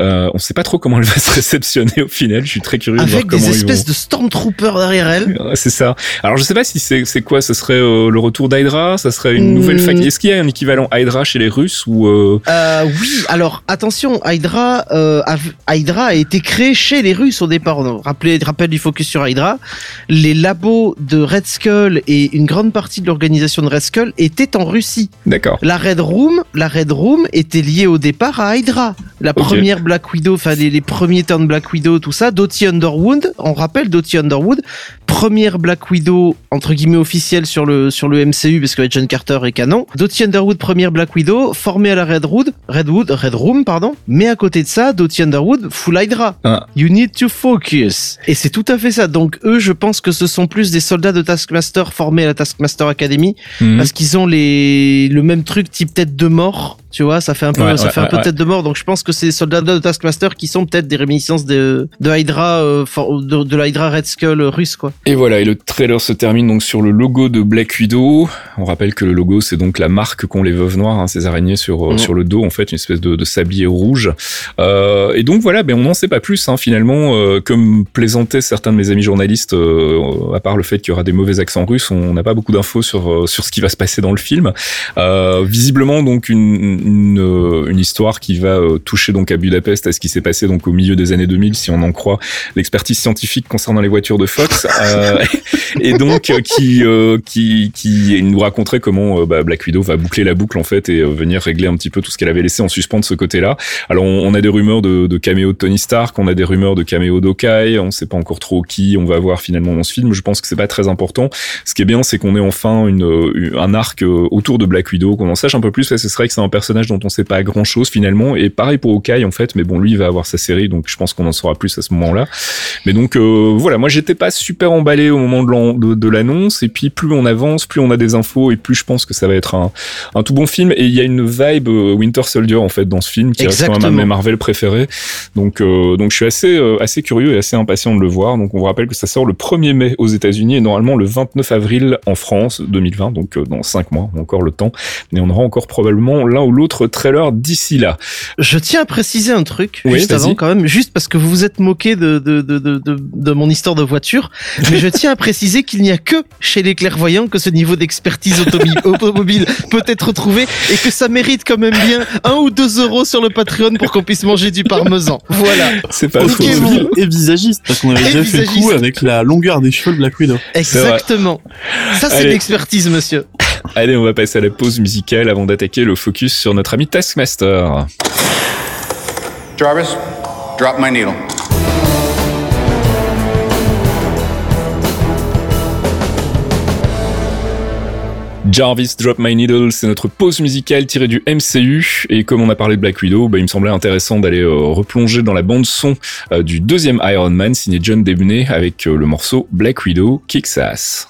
Euh, on sait pas trop comment elle va se réceptionner au final. Je suis très curieux avec de voir comment des espèces de stormtroopers derrière elle. c'est ça. Alors je sais pas si c'est quoi. Ce serait euh, le retour d'Hydra. Ça serait une nouvelle hmm. faction. Est-ce qu'il y a un équivalent Hydra chez les Russes ou oui. Alors attention, Hydra, a, Hydra a été créé chez les Russes au départ. Rappelez, rappel du focus sur Hydra. Les labos de Red Skull et une grande partie de l'organisation de Red Skull étaient en Russie. D'accord. La Red Room, la Red Room était liée au départ à Hydra. La première Black Widow, enfin les, premiers turns Black Widow, tout ça. Dottie Underwood, on rappelle Dottie Underwood, première Black Widow entre guillemets officielle sur le sur le MCU parce que John Carter est canon. Dottie Underwood, première Black Widow, formée à la Red Room, Redwood, Red Room, pardon. Mais à côté de ça, Dottie Underwood, full Hydra. Ah. You need to focus. Et c'est tout à fait ça. Donc eux, je pense que ce sont plus des soldats de Taskmaster formés à la Taskmaster Academy mhm. parce qu'ils ont les le même truc type tête de mort tu vois, ça fait un peu, ça fait un peu tête de mort. Donc je pense que c'est les soldats de Taskmaster qui sont peut-être des réminiscences de, de Hydra, euh, de, de la Hydra Red Skull russe, quoi. Et voilà, et le trailer se termine donc sur le logo de Black Widow. On rappelle que le logo, c'est donc la marque qu'ont les veuves noires, hein, ces araignées sur euh, mm. sur le dos, en fait, une espèce de, de sablier rouge. Euh, et donc voilà, ben on n'en sait pas plus hein, finalement. Euh, comme plaisantaient certains de mes amis journalistes, à part le fait qu'il y aura des mauvais accents russes, on n'a pas beaucoup d'infos sur sur ce qui va se passer dans le film. visiblement, donc une une, euh, une histoire qui va euh, toucher donc à Budapest, à ce qui s'est passé donc au milieu des années 2000, si on en croit l'expertise scientifique concernant les voitures de Fox, euh, et donc qui, qui qui nous raconterait comment bah, Black Widow va boucler la boucle en fait et venir régler un petit peu tout ce qu'elle avait laissé en suspens de ce côté-là. Alors on, a des rumeurs de, de caméo de Tony Stark, on a des rumeurs de caméo d'Okai, on sait pas encore trop qui on va voir finalement dans ce film. Je pense que c'est pas très important. Ce qui est bien, c'est qu'on ait enfin une, un arc autour de Black Widow, qu'on en sache un peu plus. ce serait que c'est un personnage dont on sait pas grand chose finalement. Et pareil pour Okai en fait, mais bon, lui il va avoir sa série, donc je pense qu'on en saura plus à ce moment-là. Mais donc euh, voilà, moi j'étais pas super emballé au moment de l'annonce. Et puis plus on avance, plus on a des infos, et plus je pense que ça va être un, un tout bon film. Et il y a une vibe euh, Winter Soldier en fait dans ce film qui est quand même mes Marvel préférés. Donc euh, donc je suis assez assez curieux et assez impatient de le voir. Donc on vous rappelle que ça sort le 1er mai aux États-Unis et normalement le 29 avril en France 2020. Donc dans 5 mois, encore le temps. Mais on aura encore probablement l'un ou l'autre trailer d'ici là. Je tiens à préciser un truc juste avant quand même, juste parce que vous vous êtes moqué de, de, de, de, de mon histoire de voiture, mais je tiens à préciser qu'il n'y a que chez les clairvoyants que ce niveau d'expertise automobile peut être trouvé et que ça mérite quand même bien un ou deux euros sur le Patreon pour qu'on puisse manger du parmesan. Voilà. C'est pas faux. Et visagiste, parce qu'on avait déjà fait le coup avec la longueur des cheveux de Black Widow. Exactement. Ça, c'est l'expertise, monsieur. Allez, on va passer à la pause musicale avant d'attaquer le focus sur notre ami Taskmaster. Jarvis, drop my needle. Jarvis Drop My Needle, c'est notre pause musicale tirée du MCU. Et comme on a parlé de Black Widow, bah, il me semblait intéressant d'aller euh, replonger dans la bande son euh, du deuxième Iron Man signé John Debney avec euh, le morceau Black Widow Kicks Ass.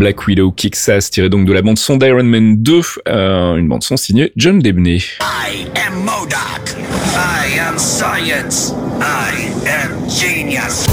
Black Widow Kick-Ass tiré donc de la bande son d'Iron Man 2, euh, une bande son signée John Debney. I am MODOK. I am science. I am genius.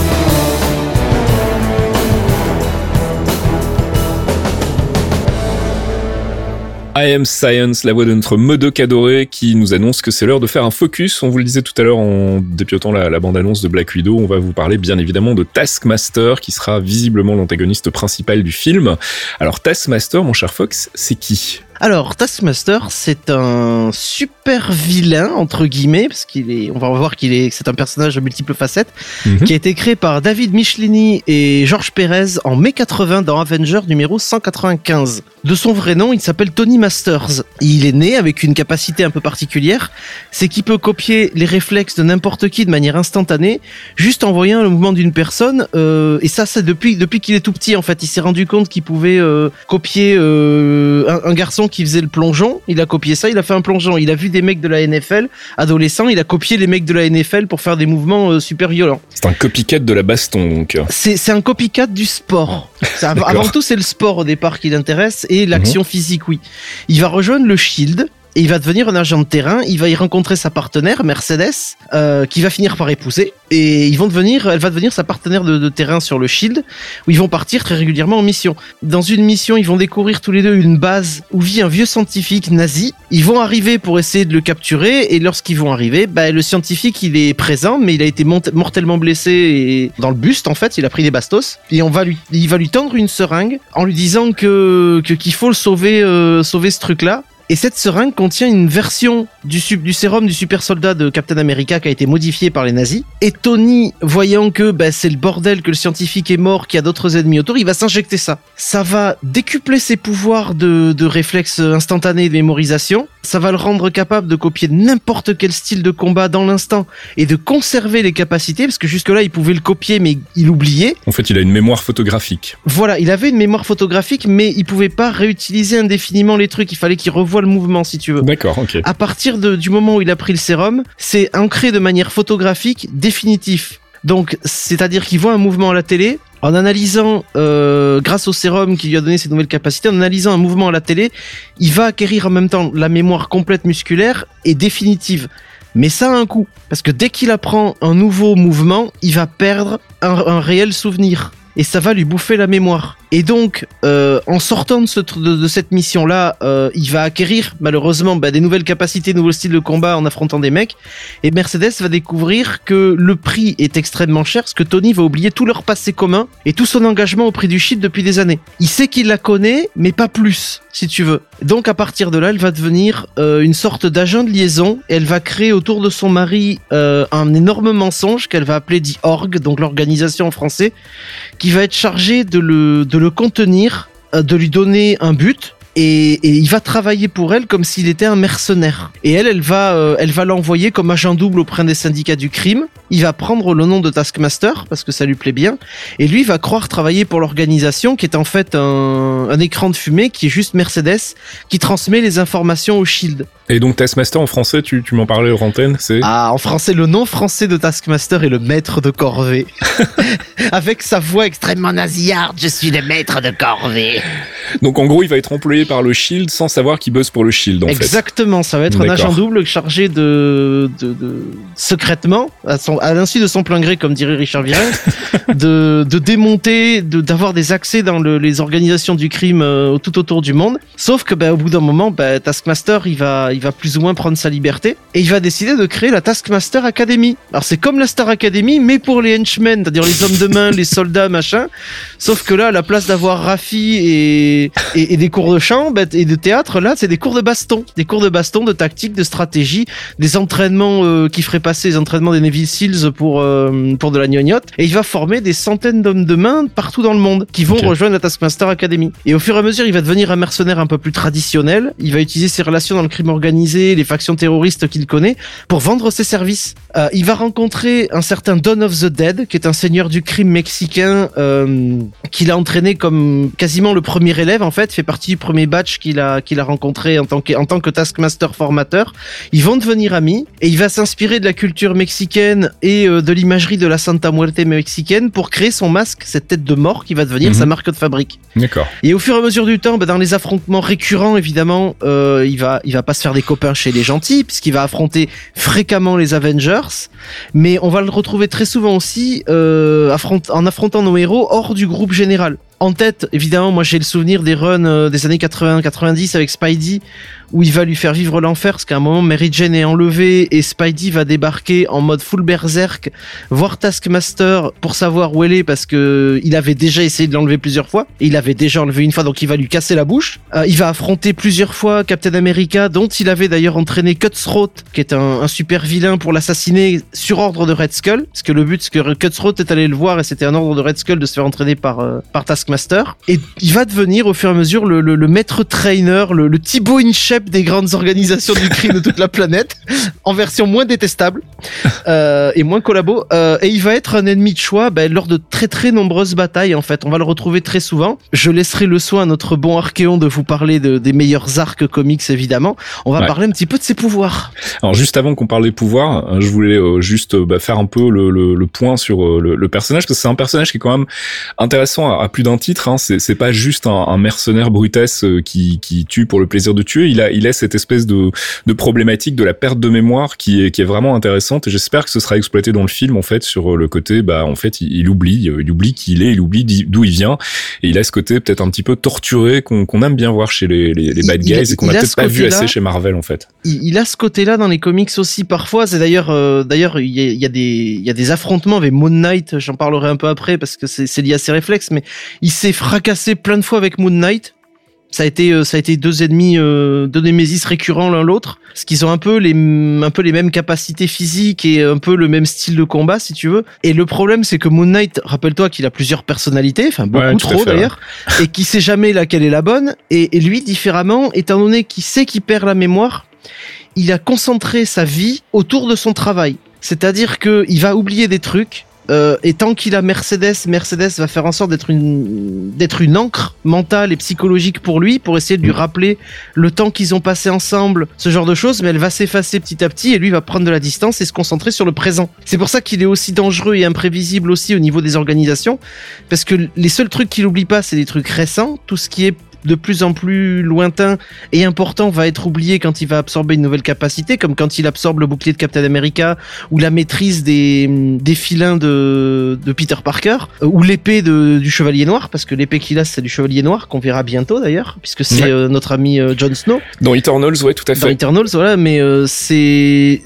I Am Science, la voix de notre Modoc adoré qui nous annonce que c'est l'heure de faire un focus. On vous le disait tout à l'heure en dépiotant la, bande-annonce de Black Widow. On va vous parler bien évidemment de Taskmaster qui sera visiblement l'antagoniste principal du film. Alors Taskmaster, mon cher Fox, c'est qui? Alors, Taskmaster, c'est un super vilain entre guillemets, parce qu'il est, on va voir qu'il est, c'est un personnage de multiples facettes, mhm. qui a été créé par David Michelini et Georges Pérez en mai 80 dans Avenger numéro 195. De son vrai nom, il s'appelle Tony Masters. Il est né avec une capacité un peu particulière, c'est qu'il peut copier les réflexes de n'importe qui de manière instantanée, juste en voyant le mouvement d'une personne. Euh, et ça, c'est depuis depuis qu'il est tout petit en fait. Il s'est rendu compte qu'il pouvait euh, copier euh, un garçon qui faisait le plongeon, il a copié ça, il a fait un plongeon. Il a vu des mecs de la NFL, adolescents, il a copié les mecs de la NFL pour faire des mouvements euh, super violents. C'est un copycat de la baston, donc. C'est un copycat du sport. avant tout, c'est le sport au départ qui l'intéresse et l'action mhm. physique, oui. Il va rejoindre le Shield et il va devenir un agent de terrain. Il va y rencontrer sa partenaire Mercedes, euh, qui va finir par épouser. Et ils vont devenir, elle va devenir sa partenaire de, terrain sur le Shield, où ils vont partir très régulièrement en mission. Dans une mission, ils vont découvrir tous les deux une base où vit un vieux scientifique nazi. Ils vont arriver pour essayer de le capturer, et lorsqu'ils vont arriver, bah, le scientifique il est présent, mais il a été mortellement blessé dans le buste en fait. Il a pris des bastos, et on va lui, il va lui tendre une seringue en lui disant que qu'il faut le sauver, euh, sauver ce truc-là. Et cette seringue contient une version du, du sérum du super soldat de Captain America qui a été modifié par les nazis. Et Tony, voyant que bah, c'est le bordel, que le scientifique est mort, qu'il y a d'autres ennemis autour, il va s'injecter ça. Ça va décupler ses pouvoirs de, de réflexe instantané et de mémorisation. Ça va le rendre capable de copier n'importe quel style de combat dans l'instant et de conserver les capacités, parce que jusque-là, il pouvait le copier, mais il oubliait. En fait, il a une mémoire photographique. Voilà, il avait une mémoire photographique, mais il pouvait pas réutiliser indéfiniment les trucs. Il fallait qu'il revoie le mouvement si tu veux. D'accord, ok. À partir de, du moment où il a pris le sérum, c'est ancré de manière photographique définitif. Donc, c'est-à-dire qu'il voit un mouvement à la télé, en analysant, euh, grâce au sérum qui lui a donné ses nouvelles capacités, en analysant un mouvement à la télé, il va acquérir en même temps la mémoire complète musculaire et définitive. Mais ça a un coût, parce que dès qu'il apprend un nouveau mouvement, il va perdre un réel souvenir et ça va lui bouffer la mémoire. Et donc, euh, en sortant de, ce, de, cette mission-là, euh, il va acquérir malheureusement bah, des nouvelles capacités, nouveaux styles de combat en affrontant des mecs. Et Mercedes va découvrir que le prix est extrêmement cher, parce que Tony va oublier tout leur passé commun et tout son engagement au prix du shit depuis des années. Il sait qu'il la connaît, mais pas plus, si tu veux. Donc à partir de là, elle va devenir euh, une sorte d'agent de liaison. Et elle va créer autour de son mari euh, un énorme mensonge qu'elle va appeler dit org, donc l'organisation en français, qui va être chargé de le, de le contenir, euh, de lui donner un but et, il va travailler pour elle comme s'il était un mercenaire. Et elle, elle va, euh, elle va l'envoyer comme agent double auprès des syndicats du crime. Il va prendre le nom de Taskmaster parce que ça lui plaît bien. Et lui va croire travailler pour l'organisation qui est en fait un, un écran de fumée qui est juste Mercedes qui transmet les informations au Shield. Et donc Taskmaster en français, tu, tu m'en parlais au antenne, c'est? Ah, en français, le nom français de Taskmaster est le maître de corvée. Avec sa voix extrêmement nasillarde, je suis le maître de corvée. Donc en gros, il va être employé par le Shield sans savoir qu'il bosse pour le Shield. En Exactement, ça va être un agent double chargé de, de, de secrètement, à, son, à l'insu de son plein gré, comme dirait Richard Viren, de, de démonter, de d'avoir des accès dans le, les organisations du crime euh, tout autour du monde. Sauf que bah, au bout d'un moment, bah, Taskmaster, il va, il va plus ou moins prendre sa liberté et il va décider de créer la Taskmaster Academy. Alors c'est comme la Star Academy, mais pour les henchmen, c'est-à-dire les hommes de main, les soldats, machin. Sauf que là, à la place d'avoir Rafi et, et, et des cours de chant et de théâtre, là, c'est des cours de baston. Des cours de baston, de tactique, de stratégie, des entraînements euh, qui feraient passer les entraînements des Navy Seals pour, euh, pour de la gnognotte. Et il va former des centaines d'hommes de main partout dans le monde qui vont rejoindre la Taskmaster Academy. Et au fur et à mesure, il va devenir un mercenaire un peu plus traditionnel. Il va utiliser ses relations dans le crime organisé les factions terroristes qu'il connaît, pour vendre ses services. Euh, il va rencontrer un certain Dawn of the Dead, qui est un seigneur du crime mexicain euh, qu'il a entraîné comme quasiment le premier élève en fait, fait partie du premier batch qu'il a qu'il a rencontré en tant que en tant que Taskmaster formateur. Ils vont devenir amis et il va s'inspirer de la culture mexicaine et euh, de l'imagerie de la Santa Muerte mexicaine pour créer son masque, cette tête de mort qui va devenir sa mhm. marque de fabrique. D'accord. Et au fur et à mesure du temps, bah, dans les affrontements récurrents, évidemment, il va il va pas se faire des copains chez les gentils puisqu'il va affronter fréquemment les Avengers, mais on va le retrouver très souvent aussi euh, en affrontant nos héros hors du groupe général. En tête, évidemment, moi j'ai le souvenir des runs euh, des années 80-90 avec Spidey, où il va lui faire vivre l'enfer, parce qu'à un moment, Mary Jane est enlevée et Spidey va débarquer en mode full berserk, voir Taskmaster pour savoir où elle est, parce que il avait déjà essayé de l'enlever plusieurs fois, et il avait déjà enlevé une fois, donc il va lui casser la bouche. Euh, il va affronter plusieurs fois Captain America, dont il avait d'ailleurs entraîné Cutthroat, qui est un, super vilain pour l'assassiner sur ordre de Red Skull, parce que le but, c'est que Cutthroat est allé le voir, et c'était un ordre de Red Skull de se faire entraîner par, euh, par Taskmaster. Et il va devenir au fur et à mesure le, maître trainer, le, le Thibaut Des grandes organisations du crime de toute la planète, en version moins détestable euh, et moins collabo. Euh, et il va être un ennemi de choix ben, lors de très très nombreuses batailles. En fait, on va le retrouver très souvent. Je laisserai le soin à notre bon Archéon de vous parler de, des meilleurs arcs comics évidemment. On va parler un petit peu de ses pouvoirs. Alors juste avant qu'on parle des pouvoirs, euh, je voulais euh, juste bah, faire un peu le, le, le point sur le, le, personnage parce que c'est un personnage qui est quand même intéressant à, plus d'un titre. Hein. C'est pas juste un, un mercenaire brutesse qui, qui tue pour le plaisir de tuer. Il a il a cette espèce de, de problématique de la perte de mémoire qui est, qui est vraiment intéressante et j'espère que ce sera exploité dans le film en fait sur le côté bah en fait il, oublie il oublie qui il est il oublie d'où il vient et il a ce côté peut-être un petit peu torturé qu'on aime bien voir chez les, les, les bad guys et qu'on a, peut-être pas vu assez chez Marvel en fait. Il, a ce côté là dans les comics aussi parfois. C'est d'ailleurs euh, d'ailleurs il y a, des il y a des affrontements avec Moon Knight. J'en parlerai un peu après parce que c'est lié à ses réflexes mais il s'est fracassé plein de fois avec Moon Knight ça a été euh, ça a été deux ennemis euh, deux némésis récurrents l'un l'autre parce qu'ils ont un peu les un peu les mêmes capacités physiques et un peu le même style de combat si tu veux. Et le problème c'est que Moon Knight rappelle-toi qu'il a plusieurs personnalités enfin beaucoup trop d'ailleurs et qui sait jamais laquelle est la bonne. Et, et lui différemment étant donné qu'il sait qu'il perd la mémoire il a concentré sa vie autour de son travail. C'est-à-dire que il va oublier des trucs euh, et tant qu'il a Mercedes, Mercedes va faire en sorte d'être une d'être une encre mentale et psychologique pour lui, pour essayer de lui rappeler le temps qu'ils ont passé ensemble, ce genre de choses. Mais elle va s'effacer petit à petit et lui va prendre de la distance et se concentrer sur le présent. C'est pour ça qu'il est aussi dangereux et imprévisible aussi au niveau des organisations, parce que les seuls trucs qu'il oublie pas, c'est des trucs récents. Tout ce qui est de plus en plus lointain et important va être oublié quand il va absorber une nouvelle capacité, comme quand il absorbe le bouclier de Captain America ou la maîtrise des, des filins de, de Peter Parker euh, ou l'épée du Chevalier Noir, parce que l'épée qu'il a c'est du Chevalier Noir qu'on verra bientôt d'ailleurs, puisque c'est euh, notre ami euh, Jon Snow. Dans Eternals, ouais, tout à fait. Dans Eternals, voilà, mais c'est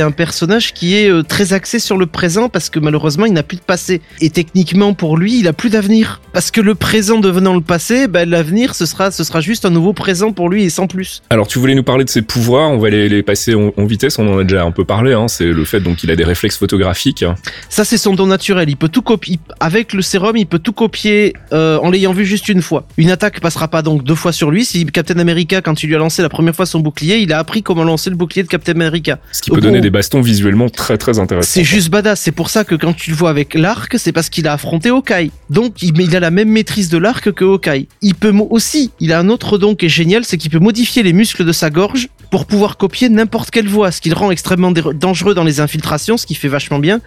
un personnage qui est très axé sur le présent parce que malheureusement il n'a plus de passé et techniquement pour lui il a plus d'avenir parce que le présent devenant le passé, ben l'avenir ce sera, ce sera juste un nouveau présent pour lui et sans plus. Alors, tu voulais nous parler de ses pouvoirs, on va les, les passer en, vitesse, on en a déjà un peu parlé, hein, c'est le fait donc qu'il a des réflexes photographiques. Ça, c'est son don naturel, il peut tout copier, avec le sérum, il peut tout copier euh, en l'ayant vu juste une fois. Une attaque passera pas donc deux fois sur lui, si Captain America, quand il lui a lancé la première fois son bouclier, il a appris comment lancer le bouclier de Captain America. Ce qui peut donner des bastons visuellement très très intéressants. C'est juste badass, c'est pour ça que quand tu le vois avec l'arc, c'est parce qu'il a affronté Hawkeye. Donc, il, il a la même maîtrise de l'arc que Hawkeye. Il peut aussi, il a un autre don qui est génial, c'est qu'il peut modifier les muscles de sa gorge pour pouvoir copier n'importe quelle voix, ce qui le rend extrêmement dangereux dans les infiltrations, ce qui fait vachement bien.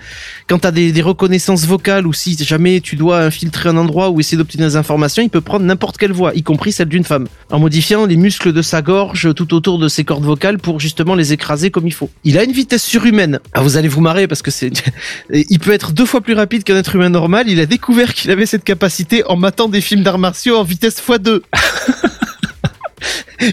Quand t'as des, des reconnaissances vocales ou si jamais tu dois infiltrer un endroit ou essayer d'obtenir des informations, il peut prendre n'importe quelle voix, y compris celle d'une femme, en modifiant les muscles de sa gorge tout autour de ses cordes vocales pour justement les écraser comme il faut. Il a une vitesse surhumaine. Ah, vous allez vous marrer parce que c'est, il peut être deux fois plus rapide qu'un être humain normal. Il a découvert qu'il avait cette capacité en matant des films d'arts martiaux en vitesse x2.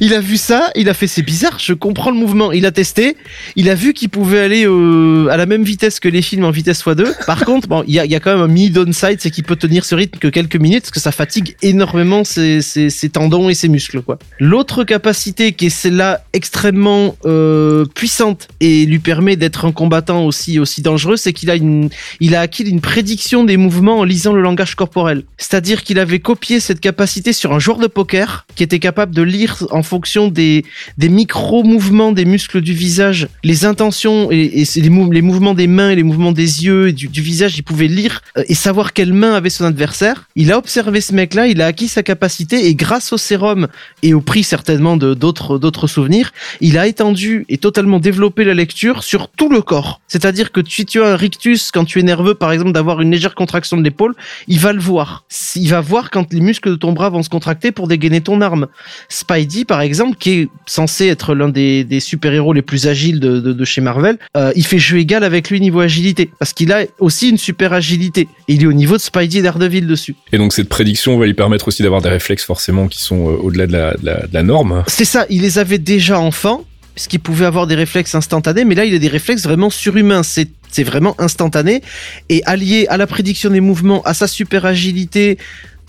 il a vu ça, il a fait c'est bizarre, je comprends le mouvement. Il a testé, il a vu qu'il pouvait aller euh, à la même vitesse que les films en vitesse x2. Par contre, bon, il y a, y a, quand même un mini downside, c'est qu'il peut tenir ce rythme que quelques minutes, parce que ça fatigue énormément ses, ses, tendons et ses muscles. quoi. L'autre capacité qui est celle-là extrêmement euh, puissante et lui permet d'être un combattant aussi aussi dangereux, c'est qu'il a une, il a acquis une prédiction des mouvements en lisant le langage corporel. C'est-à-dire qu'il avait copié cette capacité sur un joueur de poker qui était capable de lire fonction des, des micro-mouvements des muscles du visage, les intentions et, les, mouvements des mains et les mouvements des yeux et du, du visage, il pouvait lire euh, et savoir quelle main avait son adversaire. Il a observé ce mec-là, il a acquis sa capacité et grâce au sérum et au prix certainement de d'autres d'autres souvenirs, il a étendu et totalement développé la lecture sur tout le corps. C'est-à-dire que si tu as un rictus quand tu es nerveux, par exemple, d'avoir une légère contraction de l'épaule, il va le voir. Il va voir quand les muscles de ton bras vont se contracter pour dégainer ton arme. Spidey, par exemple, qui est censé être l'un des, des super-héros les plus agiles de, de, de chez Marvel, euh, il fait jeu égal avec lui niveau agilité. Parce qu'il a aussi une super agilité. Et il est au niveau de Spidey d'Ardeville dessus. Et donc cette prédiction va lui permettre aussi d'avoir des réflexes forcément qui sont euh, au-delà de la, de, la, de la norme. C'est ça, il les avait déjà enfant, puisqu'il pouvait avoir des réflexes instantanés, mais là il a des réflexes vraiment surhumains. C'est c'est vraiment instantané et allié à la prédiction des mouvements, à sa super agilité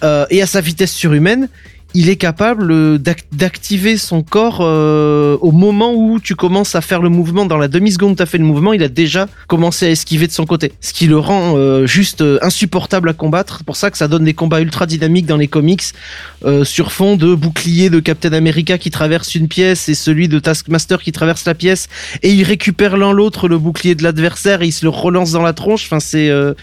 euh, et à sa vitesse surhumaine, il est capable d'activer son corps euh, au moment où tu commences à faire le mouvement. Dans la demi-seconde où tu as fait le mouvement, il a déjà commencé à esquiver de son côté. Ce qui le rend euh, juste euh, insupportable à combattre. C'est pour ça que ça donne des combats ultra dynamiques dans les comics euh, sur fond de bouclier de Captain America qui traverse une pièce et celui de Taskmaster qui traverse la pièce. Et ils récupèrent l'un l'autre le bouclier de l'adversaire et ils se le relancent dans la tronche. Enfin, c'est euh,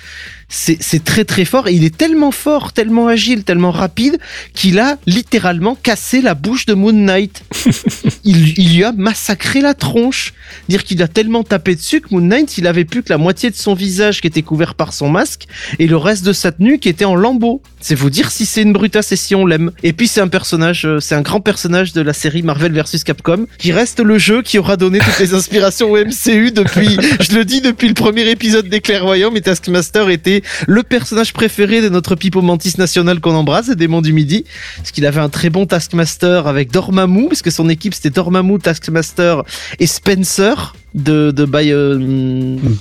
c'est très très fort et il est tellement fort, tellement agile, tellement rapide qu'il a littéralement cassé la bouche de Moon Knight. il, il, lui a massacré la tronche. Dire qu'il a tellement tapé dessus que Moon Knight, il avait plus que la moitié de son visage qui était couvert par son masque et le reste de sa tenue qui était en lambeaux. C'est vous dire si c'est une brutasse et si on l'aime. Et puis c'est un personnage, c'est un grand personnage de la série Marvel vs Capcom qui reste le jeu qui aura donné toutes les inspirations au MCU depuis, je le dis depuis le premier épisode des Clairvoyants, mais Taskmaster était le personnage préféré de notre Pipo Mantis national qu'on embrasse, et Démon du Midi, parce qu'il avait un très bon Taskmaster avec Dormammu, parce que son équipe c'était Dormammu, Taskmaster et Spencer de, de Bio,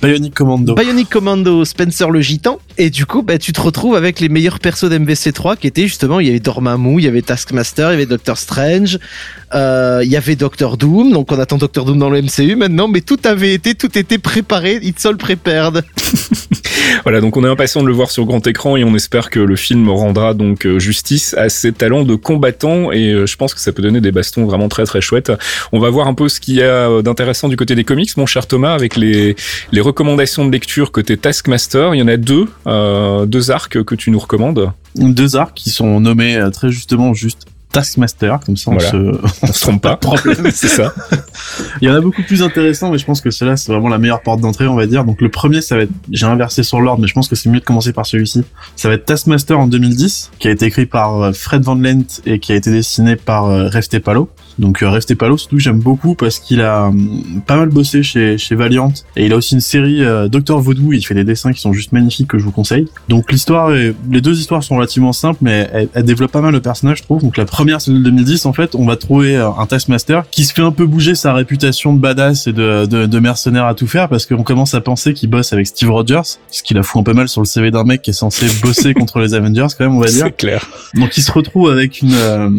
Bionic Commando. Bionic Commando, Spencer le gitan. Et du coup, bah, tu te retrouves avec les meilleurs persos d'MVC3 qui étaient justement, il y avait Dormammu, il y avait Taskmaster, il y avait Doctor Strange, euh, il y avait Doctor Doom. Donc on attend Doctor Doom dans le MCU maintenant, mais tout avait été, tout était préparé. It's all prepared. voilà, donc on est impatient de le voir sur grand écran et on espère que le film rendra donc justice à ses talents de combattant et je pense que ça peut donner des bastons vraiment très très chouettes. On va voir un peu ce qu'il y a d'intéressant du côté des comics mon cher Thomas, avec les, les recommandations de lecture côté Taskmaster. Il y en a deux, euh, deux arcs que tu nous recommandes. Deux arcs qui sont nommés euh, très justement juste Taskmaster, comme ça on voilà. se, on se trompe pas. c'est ça. Il y en a beaucoup plus intéressants, mais je pense que cela c'est vraiment la meilleure porte d'entrée, on va dire. Donc le premier, ça va être, j'ai inversé sur l'ordre, mais je pense que c'est mieux de commencer par celui-ci. Ça va être Taskmaster en 2010, qui a été écrit par Fred Van Lent et qui a été dessiné par Ref Palo. Donc euh, Ref Palo, surtout j'aime beaucoup parce qu'il a hum, pas mal bossé chez, chez Valiant et il a aussi une série euh, Docteur Vaudou, il fait des dessins qui sont juste magnifiques que je vous conseille. Donc l'histoire, est... les deux histoires sont relativement simples, mais elles, elles développent pas mal le personnage, je trouve. Donc la première, c'est de 2010, en fait, on va trouver un Taskmaster qui se fait un peu bouger sa réputation de badass et de, de, de mercenaire à tout faire parce qu'on commence à penser qu'il bosse avec Steve Rogers, ce qui la fout un peu mal sur le CV d'un mec qui est censé bosser contre les Avengers quand même, on va dire. C'est clair. Donc il se retrouve avec une, euh,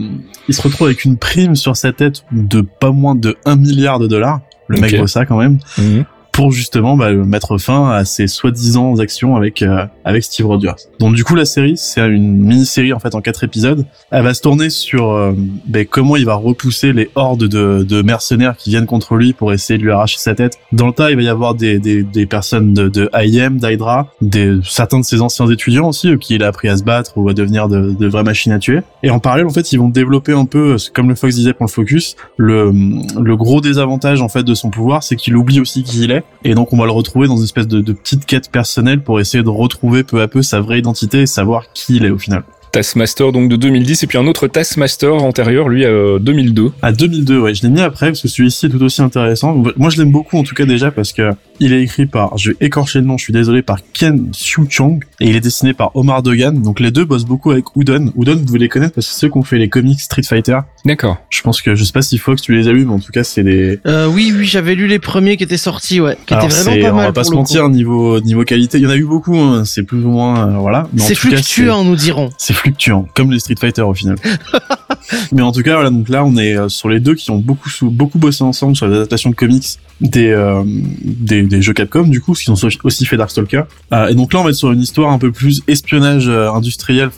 il se retrouve avec une prime sur sa tête de pas moins de 1 milliard de dollars. Le mec Ok. vaut ça quand même. Mhm. Pour justement bah, mettre fin à ses soi-disant actions avec euh, avec Steve Rogers. Donc du coup la série c'est une mini-série en fait en quatre épisodes. Elle va se tourner sur euh, bah, comment il va repousser les hordes de, de mercenaires qui viennent contre lui pour essayer de lui arracher sa tête. Dans le tas il va y avoir des, des, des personnes de, de IM, d'Hydra, des certains de ses anciens étudiants aussi euh, qui il a appris à se battre ou à devenir de, de vraies machines à tuer. Et en parallèle en fait ils vont développer un peu euh, comme le Fox disait pour le focus le le gros désavantage en fait de son pouvoir c'est qu'il oublie aussi qui il est et donc on va le retrouver dans une espèce de, de petite quête personnelle pour essayer de retrouver peu à peu sa vraie identité et savoir qui il est au final. Taskmaster donc de 2010 et puis un autre Taskmaster antérieur lui à 2002. À 2002, ouais, je l'ai mis après parce que celui-ci est tout aussi intéressant. Moi, je l'aime beaucoup en tout cas déjà parce que il est écrit par, je vais écorcher le nom, je suis désolé, par Ken Xiu Chong et il est dessiné par Omar Dogan. Donc les deux bossent beaucoup avec Udon. Udon, vous les connaître parce que c'est ceux qui ont fait les comics Street Fighter. D'accord. Je pense que je sais pas si Fox tu les as lus, mais en tout cas c'est des. Euh, oui, oui, j'avais lu les premiers qui étaient sortis, ouais, qui Alors, étaient vraiment pas on mal. va pas pour se mentir niveau niveau qualité. Il y en a eu beaucoup, hein, c'est plus ou moins euh, voilà. Mais en C'est cas, fluctuant, nous dirons. c'est fluctuant, comme les Street Fighter au final. Mais en tout cas, voilà, donc là, on est euh, sur les deux qui ont beaucoup beaucoup bossé ensemble sur les adaptations de comics des euh, des, des jeux Capcom, du coup, qui ont so- aussi fait Darkstalker. Euh, et donc là, on va être sur une histoire un peu plus espionnage euh, industriel,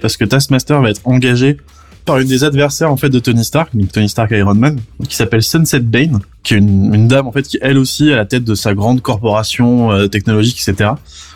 parce que Taskmaster va être engagé par une des adversaires en fait de Tony Stark, donc Tony Stark Iron Man, qui s'appelle Sunset Bane, qui est une, une, dame en fait qui elle aussi à la tête de sa grande corporation euh, technologique, etc.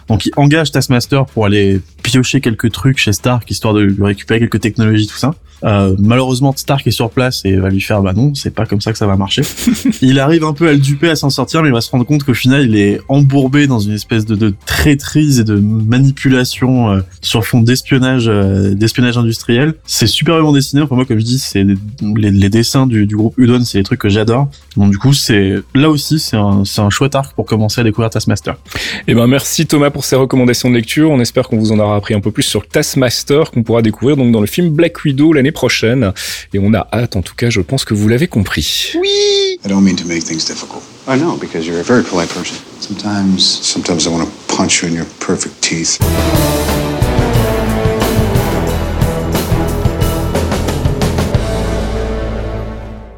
Donc il engage Taskmaster pour aller piocher quelques trucs chez Stark histoire de lui récupérer quelques technologies tout ça. Euh, malheureusement, Stark est sur place et va lui faire bah non, c'est pas comme ça que ça va marcher. il arrive un peu à le duper, à s'en sortir, mais il va se rendre compte qu'au final, il est embourbé dans une espèce de, de traîtrise et de manipulation euh, sur fond d'espionnage, euh, d'espionnage industriel. C'est superbement dessiné. Enfin moi, comme je dis, c'est les, les, dessins du, du groupe Udon, c'est les trucs que j'adore. Donc du coup, c'est là aussi, c'est un, c'est un chouette arc pour commencer à découvrir Taskmaster. Et eh ben merci Thomas pour ces recommandations de lecture. On espère qu'on vous en aura appris un peu plus sur Taskmaster qu'on pourra découvrir donc dans le film Black Widow l'année prochaine. Et on a hâte, en tout cas, je pense que vous l'avez compris. Oui. I don't mean to make things difficult. I know because you're a very polite person. Sometimes, sometimes I want to punch you in your perfect teeth.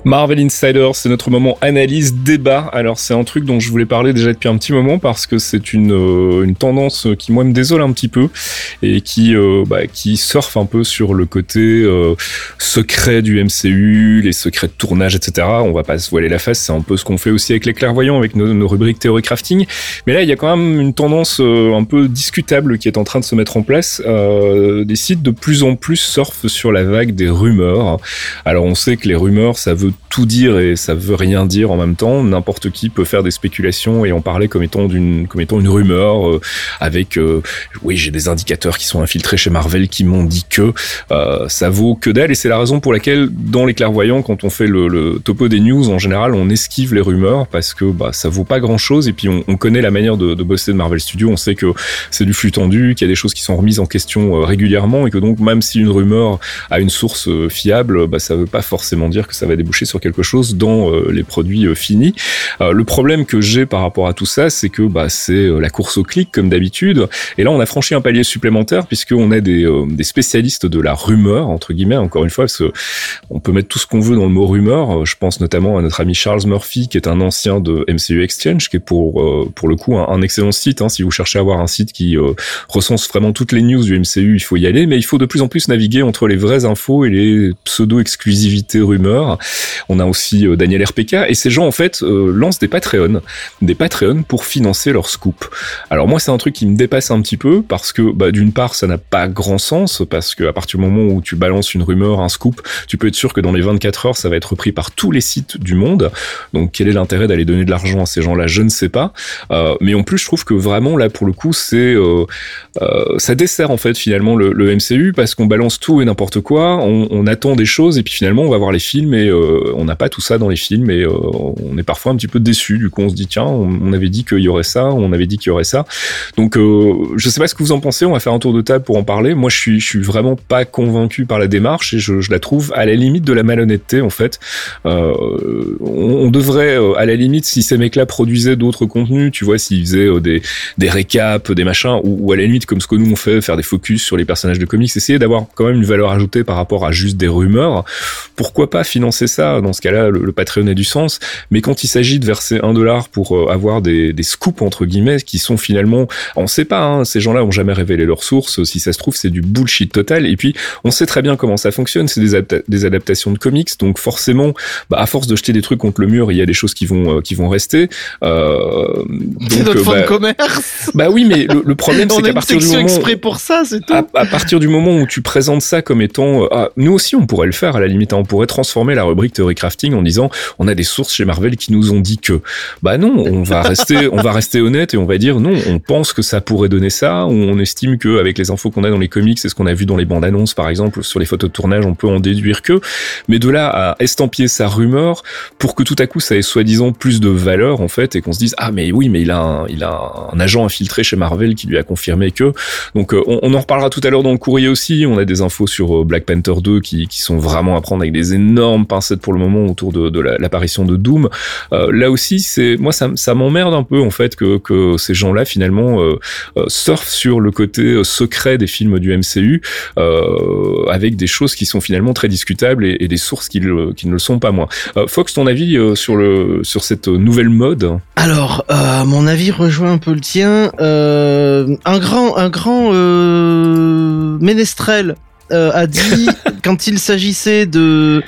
Marvel Insider, c'est notre moment analyse débat. Alors c'est un truc dont je voulais parler déjà depuis un petit moment parce que c'est une, euh, une tendance qui moi me désole un petit peu et qui euh, bah, qui surfe un peu sur le côté euh, secret du MCU, les secrets de tournage, etc. On va pas se voiler la face, c'est un peu ce qu'on fait aussi avec les clairvoyants, avec nos, nos rubriques théorie crafting. Mais là il y a quand même une tendance un peu discutable qui est en train de se mettre en place. des sites de plus en plus surfent sur la vague des rumeurs. Alors on sait que les rumeurs ça veut tout dire et ça veut rien dire en même temps. N'importe qui peut faire des spéculations et en parler comme étant d'une comme étant une rumeur euh, avec euh, oui j'ai des indicateurs qui sont infiltrés chez Marvel qui m'ont dit que euh, ça vaut que dalle. Et c'est la raison pour laquelle dans les clairvoyants quand on fait le, topo des news en général on esquive les rumeurs parce que bah ça vaut pas grand chose et puis on, on connaît la manière de, de, bosser de Marvel Studios. On sait que c'est du flux tendu qu'il y a des choses qui sont remises en question régulièrement et que donc même si une rumeur a une source fiable bah ça veut pas forcément dire que ça va déboucher sur quelque chose dans euh, les produits euh, finis. Euh, le problème que j'ai par rapport à tout ça, c'est que bah, c'est la course au clic comme d'habitude. Et là, on a franchi un palier supplémentaire puisqu'on a des, des spécialistes de la rumeur entre guillemets. Encore une fois, parce que on peut mettre tout ce qu'on veut dans le mot rumeur. Je pense notamment à notre ami Charles Murphy, qui est un ancien de MCU Exchange, qui est pour pour le coup un, excellent site. Hein. Si vous cherchez à avoir un site qui recense vraiment toutes les news du MCU, il faut y aller. Mais il faut de plus en plus naviguer entre les vraies infos et les pseudo exclusivités rumeurs. On a aussi euh, Daniel RPK et ces gens en fait euh, lancent des Patreons, des Patreons pour financer leur scoop. Alors moi c'est un truc qui me dépasse un petit peu parce que bah, d'une part ça n'a pas grand sens parce que à partir du moment où tu balances une rumeur, un scoop, tu peux être sûr que dans les 24 heures ça va être repris par tous les sites du monde. Donc quel est l'intérêt d'aller donner de l'argent à ces gens-là? Je ne sais pas. Euh, mais en plus je trouve que vraiment là pour le coup c'est euh, euh, ça dessert en fait finalement le, MCU parce qu'on balance tout et n'importe quoi, on, on, attend des choses et puis finalement on va voir les films et on n'a pas tout ça dans les films et euh, on est parfois un petit peu déçu. Du coup, on se dit tiens, on, avait dit qu'il y aurait ça, on avait dit qu'il y aurait ça. Donc, euh, je sais pas ce que vous en pensez. On va faire un tour de table pour en parler. Moi, je suis, suis vraiment pas convaincu par la démarche et je, la trouve à la limite de la malhonnêteté en fait. Euh, on, devrait, à la limite, si ces mecs-là produisaient d'autres contenus, tu vois, s'ils faisaient des, des récaps, des machins, ou, ou, à la limite comme ce que nous on fait, faire des focus sur les personnages de comics, essayer d'avoir quand même une valeur ajoutée par rapport à juste des rumeurs. Pourquoi pas financer ça dans ce cas-là le, Patreon a du sens. Mais quand il s'agit de verser un dollar pour euh, avoir des, des, scoops entre guillemets qui sont finalement, on sait pas, hein, ces gens-là ont jamais révélé leurs sources. Si ça se trouve, c'est du bullshit total. Et puis, on sait très bien comment ça fonctionne. C'est des, des, adaptations de comics, donc forcément, bah, à force de jeter des trucs contre le mur, il y a des choses qui vont euh, qui vont rester. Euh, c'est notre bah, de commerce. Bah oui, mais le, problème, c'est qu'à partir du moment exprès pour ça, c'est tout. À, partir du moment où tu présentes ça comme étant, ah, nous aussi, on pourrait le faire à la limite. Hein, on pourrait transformer la rubrique théorie crafting en disant on a des sources chez Marvel qui nous ont dit que bah non on va rester on va rester honnête et on va dire non on pense que ça pourrait donner ça on estime que avec les infos qu'on a dans les comics et ce qu'on a vu dans les bandes annonces par exemple sur les photos de tournage on peut en déduire que. Mais de là à estampiller sa rumeur pour que tout à coup ça ait soi-disant plus de valeur en fait et qu'on se dise ah mais oui mais il a un, il a un agent infiltré chez Marvel qui lui a confirmé que. Donc euh, on, en reparlera tout à l'heure dans le courrier aussi. On a des infos sur euh, Black Panther 2 qui, qui sont vraiment à prendre avec des énormes pincettes pour le moment autour de, de la, l'apparition de Doom. Euh, là aussi, moi ça, m'emmerde un peu en fait que, ces gens-là finalement euh, euh, surfent sur le côté secret des films du MCU avec des choses qui sont finalement très discutables et, des sources qui, ne le sont pas moins. Fox, ton avis sur sur cette nouvelle mode? Alors, mon avis rejoint un peu le tien. un grand un grand ménestrel euh, a dit quand il s'agissait de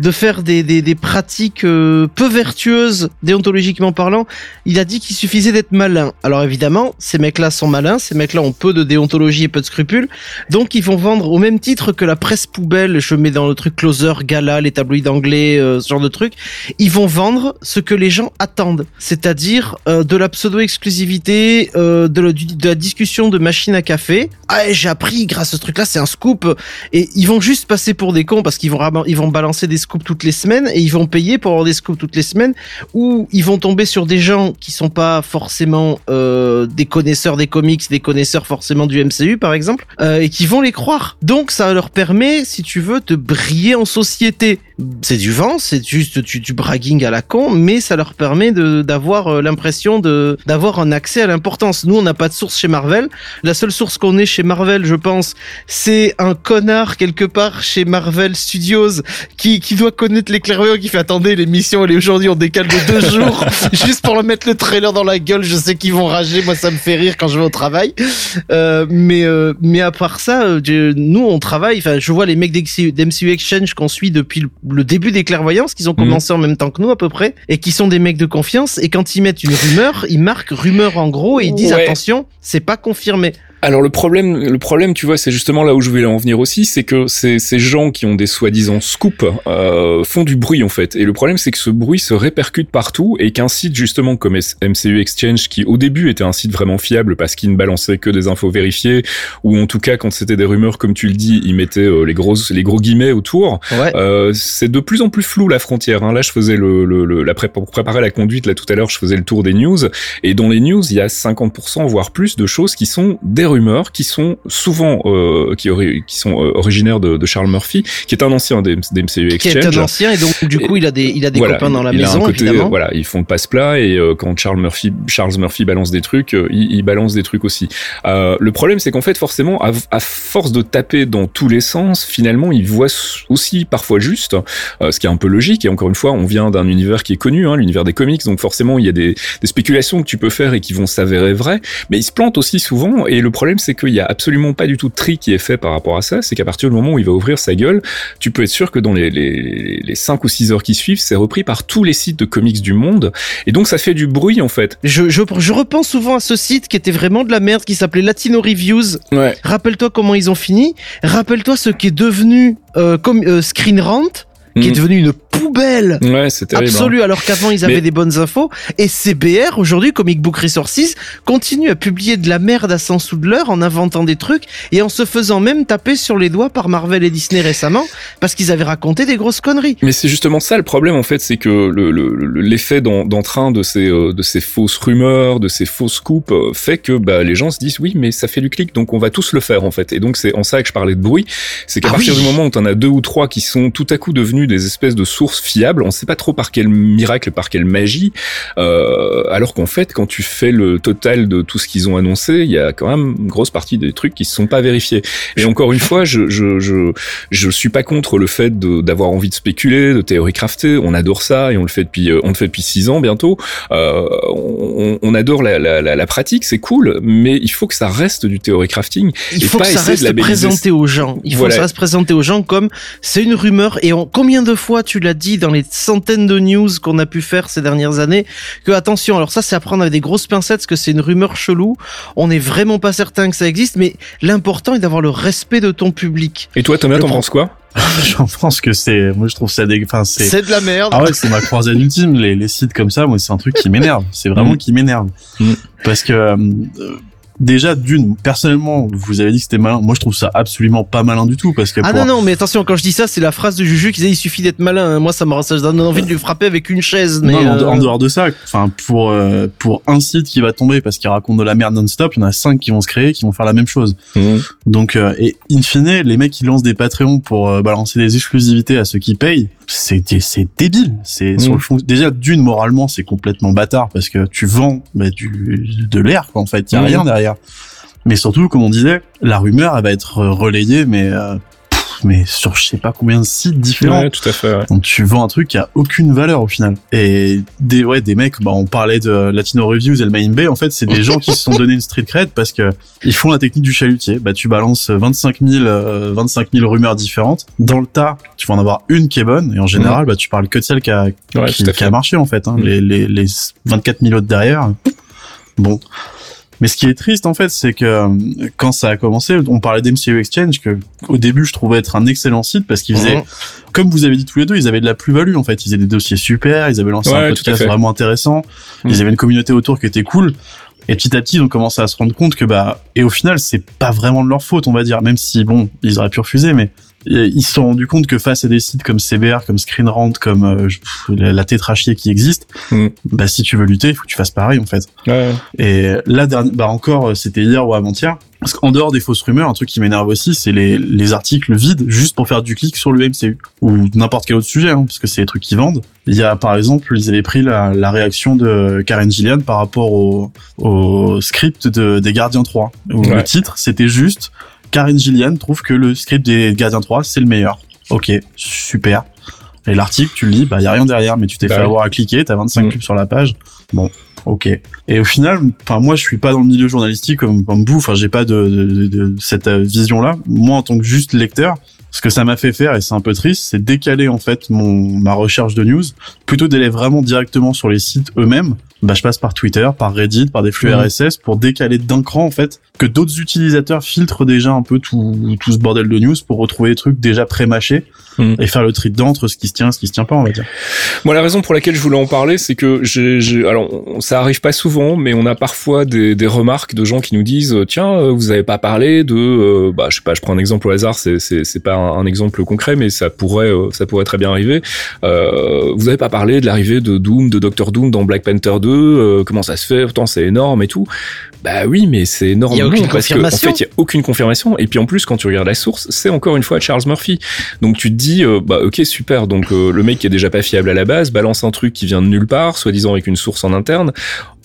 de faire des des, des pratiques euh, peu vertueuses déontologiquement parlant, il a dit qu'il suffisait d'être malin. Alors évidemment, ces mecs-là sont malins, ces mecs-là ont peu de déontologie et peu de scrupules, donc ils vont vendre au même titre que la presse poubelle. Je mets dans le truc closer, gala, les tabloïds anglais, euh, ce genre de trucs. Ils vont vendre ce que les gens attendent, c'est-à-dire de la pseudo exclusivité, de, de la discussion de machine à café. Ah, j'ai appris grâce à ce truc-là, c'est un scoop. Et ils vont juste passer pour des cons parce qu'ils vont, ils vont balancer des scoops toutes les semaines et ils vont payer pour avoir des scoops toutes les semaines ou ils vont tomber sur des gens qui sont pas forcément euh, des connaisseurs des comics, des connaisseurs forcément du MCU par exemple, euh, et qui vont les croire. Donc ça leur permet, si tu veux, de briller en société. C'est du vent, c'est juste du, du bragging à la con, mais ça leur permet d'avoir euh, l'impression de d'avoir un accès à l'importance. Nous, on n'a pas de source chez Marvel. La seule source qu'on ait chez Marvel, je pense, c'est un connard quelque part chez Marvel Studios qui, qui doit connaître clairvoyants qui fait attendez l'émission elle est aujourd'hui on décale de deux jours juste pour leur mettre le trailer dans la gueule je sais qu'ils vont rager moi ça me fait rire quand je vais au travail euh, mais euh, mais à part ça euh, nous on travaille enfin je vois les mecs d'MCU Exchange qu'on suit depuis le, début des clairvoyances qu'ils ont commencé en même temps que nous à peu près et qui sont des mecs de confiance et quand ils mettent une rumeur ils marquent rumeur en gros et ils disent attention c'est pas confirmé alors le problème, le problème, tu vois, c'est justement là où je voulais en venir aussi, c'est que ces, ces gens qui ont des soi-disant scoops euh, font du bruit en fait. Et le problème, c'est que ce bruit se répercute partout et qu'un site justement comme MCU Exchange, qui au début était un site vraiment fiable parce qu'il ne balançait que des infos vérifiées, ou en tout cas quand c'était des rumeurs comme tu le dis, il mettait euh, les grosses, les gros guillemets autour. Euh, c'est de plus en plus flou la frontière. Hein. Là, je faisais le, le, la pré pour préparer la conduite là tout à l'heure, je faisais le tour des news et dans les news, il y a 50% voire plus de choses qui sont des rumeurs rumeurs qui sont souvent euh, qui, qui sont euh, originaires de, de, Charles Murphy, qui est un ancien des, des MCU Exchange. Qui est un ancien et donc du coup il a des il a des copains dans la maison côté, évidemment. Voilà, ils font le passe-plat et euh, quand Charles Murphy Charles Murphy balance des trucs, euh, il, il, balance des trucs aussi. le problème c'est qu'en fait forcément à, à, force de taper dans tous les sens, finalement il voit aussi parfois juste, ce qui est un peu logique et encore une fois on vient d'un univers qui est connu, hein, l'univers des comics, donc forcément il y a des, des spéculations que tu peux faire et qui vont s'avérer vraies, mais il se plante aussi souvent et le problème c'est qu'il y a absolument pas du tout de tri qui est fait par rapport à ça. C'est qu'à partir du moment où il va ouvrir sa gueule, tu peux être sûr que dans les, les, les 5 ou 6 heures qui suivent, c'est repris par tous les sites de comics du monde. Et donc ça fait du bruit en fait. Je, je, je repense souvent à ce site qui était vraiment de la merde, qui s'appelait Latino Reviews. Ouais. Rappelle-toi comment ils ont fini. Rappelle-toi ce qui est devenu euh, comme euh, Screen Rant qui est mm. devenu une poubelle ouais, c'est absolue, hein. alors qu'avant ils avaient des bonnes infos. Et CBR, aujourd'hui, Comic Book Resources, continue à publier de la merde à 100 sous de l'heure en inventant des trucs et en se faisant même taper sur les doigts par Marvel et Disney récemment parce qu'ils avaient raconté des grosses conneries. Mais c'est justement ça le problème en fait, c'est que l'effet le, d'entrain de ces euh, de ces fausses rumeurs, de ces fausses coupes euh, fait que bah, les gens se disent oui mais ça fait du clic donc on va tous le faire en fait. Et donc c'est en ça que je parlais de bruit, c'est qu'à ah partir du moment où t'en as deux ou trois qui sont tout à coup devenus des espèces de sources fiables. On ne sait pas trop par quel miracle, par quelle magie. Euh, alors qu'en fait, quand tu fais le total de tout ce qu'ils ont annoncé, il y a quand même une grosse partie des trucs qui ne sont pas vérifiés. Et encore une fois, je je je je suis pas contre le fait d'avoir envie de spéculer, de théorie crafter. On adore ça et on le fait depuis euh, on le fait depuis six ans bientôt. Euh, on, on, adore la, la, la, pratique, c'est cool, mais il faut que ça reste du théorie crafting. Il faut que ça reste présenté aux gens. Il faut que ça reste présenté aux gens comme c'est une rumeur et on, combien de fois tu l'as dit dans les centaines de news qu'on a pu faire ces dernières années que attention, alors ça c'est à prendre avec des grosses pincettes parce que c'est une rumeur chelou. On n'est vraiment pas certain que ça existe, mais l'important est d'avoir le respect de ton public. Et toi Thomas, t'en penses quoi J'en pense que c'est, moi je trouve ça des, enfin c'est. C'est de la merde. Ah ouais, c'est ma croisade ultime. Les, les sites comme ça, moi c'est un truc qui m'énerve. C'est vraiment mm. qui m'énerve. Mm. Parce que euh, déjà d'une personnellement vous avez dit que c'était malin. Moi je trouve ça absolument pas malin du tout parce que ah non non mais attention quand je dis ça c'est la phrase de Juju qui disait il suffit d'être malin moi ça me ça donne envie de lui frapper avec une chaise mais non, en, euh, dehors de ça enfin pour euh, pour un site qui va tomber parce qu'il raconte de la merde non-stop il y en a cinq qui vont se créer qui vont faire la même chose. Mmh. donc euh, et in fine les mecs qui lancent des Patreons pour balancer des exclusivités à ceux qui payent c'est c'est débile c'est mmh. déjà d'une moralement c'est complètement bâtard parce que tu vends bah, du de l'air quoi en fait il y a mmh. rien derrière mais surtout, comme on disait, la rumeur, elle va être relayée, mais euh, mais sur je sais pas combien de sites différents. Ouais, tout à fait. Donc tu vends un truc qui a aucune valeur au final. Et des ouais des mecs, bah on parlait de Latino Reviews et le Main Bay. En fait, c'est des gens qui se sont donné une street cred parce que ils font la technique du chalutier. Bah tu balances 25 000 25 000 rumeurs différentes. Dans le tas, tu vas en avoir une qui est bonne et en général, bah tu parles que de celle qui a qui, a marché en fait. Hein. Mm. Les, les les 24 000 autres derrière. Bon, mais ce qui est triste en fait, c'est que euh, quand ça a commencé, on parlait d'MCU Exchange que au début je trouvais être un excellent site parce qu'ils faisaient, mhm. comme vous avez dit tous les deux, ils avaient de la plus-value en fait. Ils avaient des dossiers super, ils avaient lancé un podcast vraiment intéressant, mhm. ils avaient une communauté autour qui était cool. Et petit à petit, ils ont commencé à se rendre compte que bah, et au final, c'est pas vraiment de leur faute, on va dire, même si bon, ils auraient pu refuser, mais ils se sont rendus compte que face à des sites comme CBR, comme ScreenRant, comme euh, la tétrachier qui existe, mm. bah si tu veux lutter, il faut que tu fasses pareil en fait. Ouais. Et là, bah encore, c'était hier ou avant-hier. Parce qu'en dehors des fausses rumeurs, un truc qui m'énerve aussi, c'est les, les articles vides juste pour faire du clic sur le MCU ou n'importe quel autre sujet, hein, parce que c'est les trucs qui vendent. Il y a par exemple, ils avaient pris la, la réaction de Karen Gillian par rapport au, au script de, des Gardiens 3, où le titre c'était juste Karen Gillian trouve que le script des Gardiens 3, c'est le meilleur. Ok, super. Et l'article, tu le lis, bah, y a rien derrière, mais tu t'es bah fait avoir à cliquer, t'as 25 mm. clics sur la page. Bon, ok. Et au final, enfin, moi, je suis pas dans le milieu journalistique comme, comme vous, enfin, j'ai pas de, de, de, cette euh, vision-là. Moi, en tant que juste lecteur, ce que ça m'a fait faire, et c'est un peu triste, c'est décaler, en fait, mon, ma recherche de news, plutôt d'aller vraiment directement sur les sites eux-mêmes, bah, je passe par Twitter, par Reddit, par des flux mm. RSS pour décaler d'un cran, en fait, que d'autres utilisateurs filtrent déjà un peu tout, tout ce bordel de news pour retrouver des trucs déjà pré-mâchés mm. et faire le tri dedans entre ce qui se tient et ce qui se tient pas, on va dire. Moi, la raison pour laquelle je voulais en parler, c'est que j'ai, alors, ça arrive pas souvent, mais on a parfois des, des remarques de gens qui nous disent, tiens, euh, vous avez pas parlé de, euh, bah, je sais pas, je prends un exemple au hasard, c'est, c'est, c'est pas un, exemple concret, mais ça pourrait, euh, ça pourrait très bien arriver. Euh, vous avez pas parlé de l'arrivée de Doom, de Doctor Doom dans Black Panther 2, comment ça se fait, pourtant c'est énorme et tout. Bah oui, mais c'est énorme. Il a aucune parce confirmation. en fait, il y a aucune confirmation. Et puis en plus, quand tu regardes la source, c'est encore une fois Charles Murphy. Donc tu te dis, euh, bah ok, super. Donc euh, le mec qui est déjà pas fiable à la base balance un truc qui vient de nulle part, soi-disant avec une source en interne.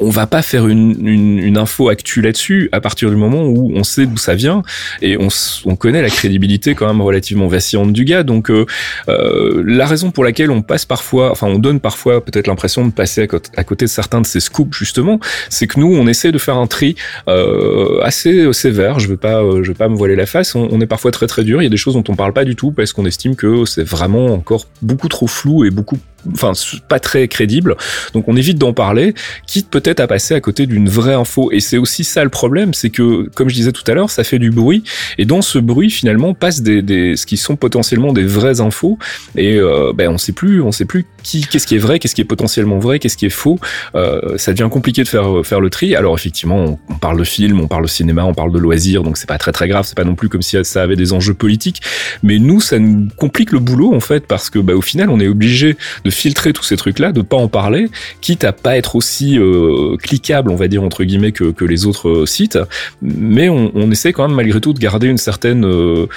On va pas faire une, une, info actuelle là-dessus à partir du moment où on sait d'où ça vient et on, on, connaît la crédibilité quand même relativement vacillante du gars. Donc euh, euh la raison pour laquelle on passe parfois, enfin on donne parfois peut-être l'impression de passer à côté, de certains de ces scoops justement, c'est que nous on essaie de faire un tri euh, assez sévère. Je veux pas, euh, je veux pas me voiler la face. On, est parfois très très dur. Il y a des choses dont on parle pas du tout parce qu'on estime que c'est vraiment encore beaucoup trop flou et beaucoup enfin pas très crédible. Donc on évite d'en parler, quitte peut-être à passer à côté d'une vraie info. Et c'est aussi ça le problème, c'est que comme je disais tout à l'heure, ça fait du bruit. Et dans ce bruit finalement passent des, des ce qui sont potentiellement des vraies infos. Et euh, ben on sait plus, on sait plus qui qu'est-ce qui est vrai, qu'est-ce qui est potentiellement vrai, qu'est-ce qui est faux. Euh, ça devient compliqué de faire faire le tri. Alors effectivement, on, parle de film, on parle de cinéma, on parle de loisirs, donc c'est pas très très grave. C'est pas non plus comme si ça avait des enjeux politiques. Mais nous, ça nous complique le boulot en fait parce que bah, au final, on est obligé de filtrer tous ces trucs-là, de pas en parler, quitte à pas être aussi euh, cliquable, on va dire entre guillemets, que, les autres euh, sites. Mais on, on, essaie quand même malgré tout de garder une certaine euh,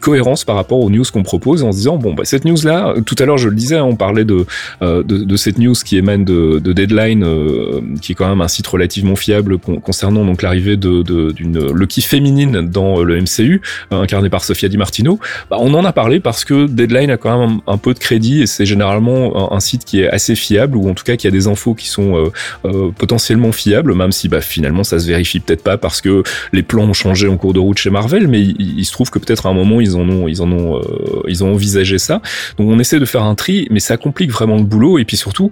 cohérence par rapport aux news qu'on propose, en se disant bon bah cette news-là, tout à l'heure je le disais, hein, on parlait de, cette news qui émane de, de Deadline, qui est quand même un site relativement fiable concernant donc l'arrivée de d'une Lucky féminine dans le MCU, incarnée par Sofia Di Martino. Bah, on en a parlé parce que Deadline a quand même un peu de crédit et c'est généralement un, site qui est assez fiable ou en tout cas qui a des infos qui sont euh, euh, potentiellement fiables, même si bah, finalement ça se vérifie peut-être pas parce que les plans ont changé en cours de route chez Marvel, mais il, se trouve que peut-être à un moment ils en ont ils en ont euh, ils ont envisagé ça. Donc on essaie de faire un tri, mais ça complique vraiment le boulot et puis surtout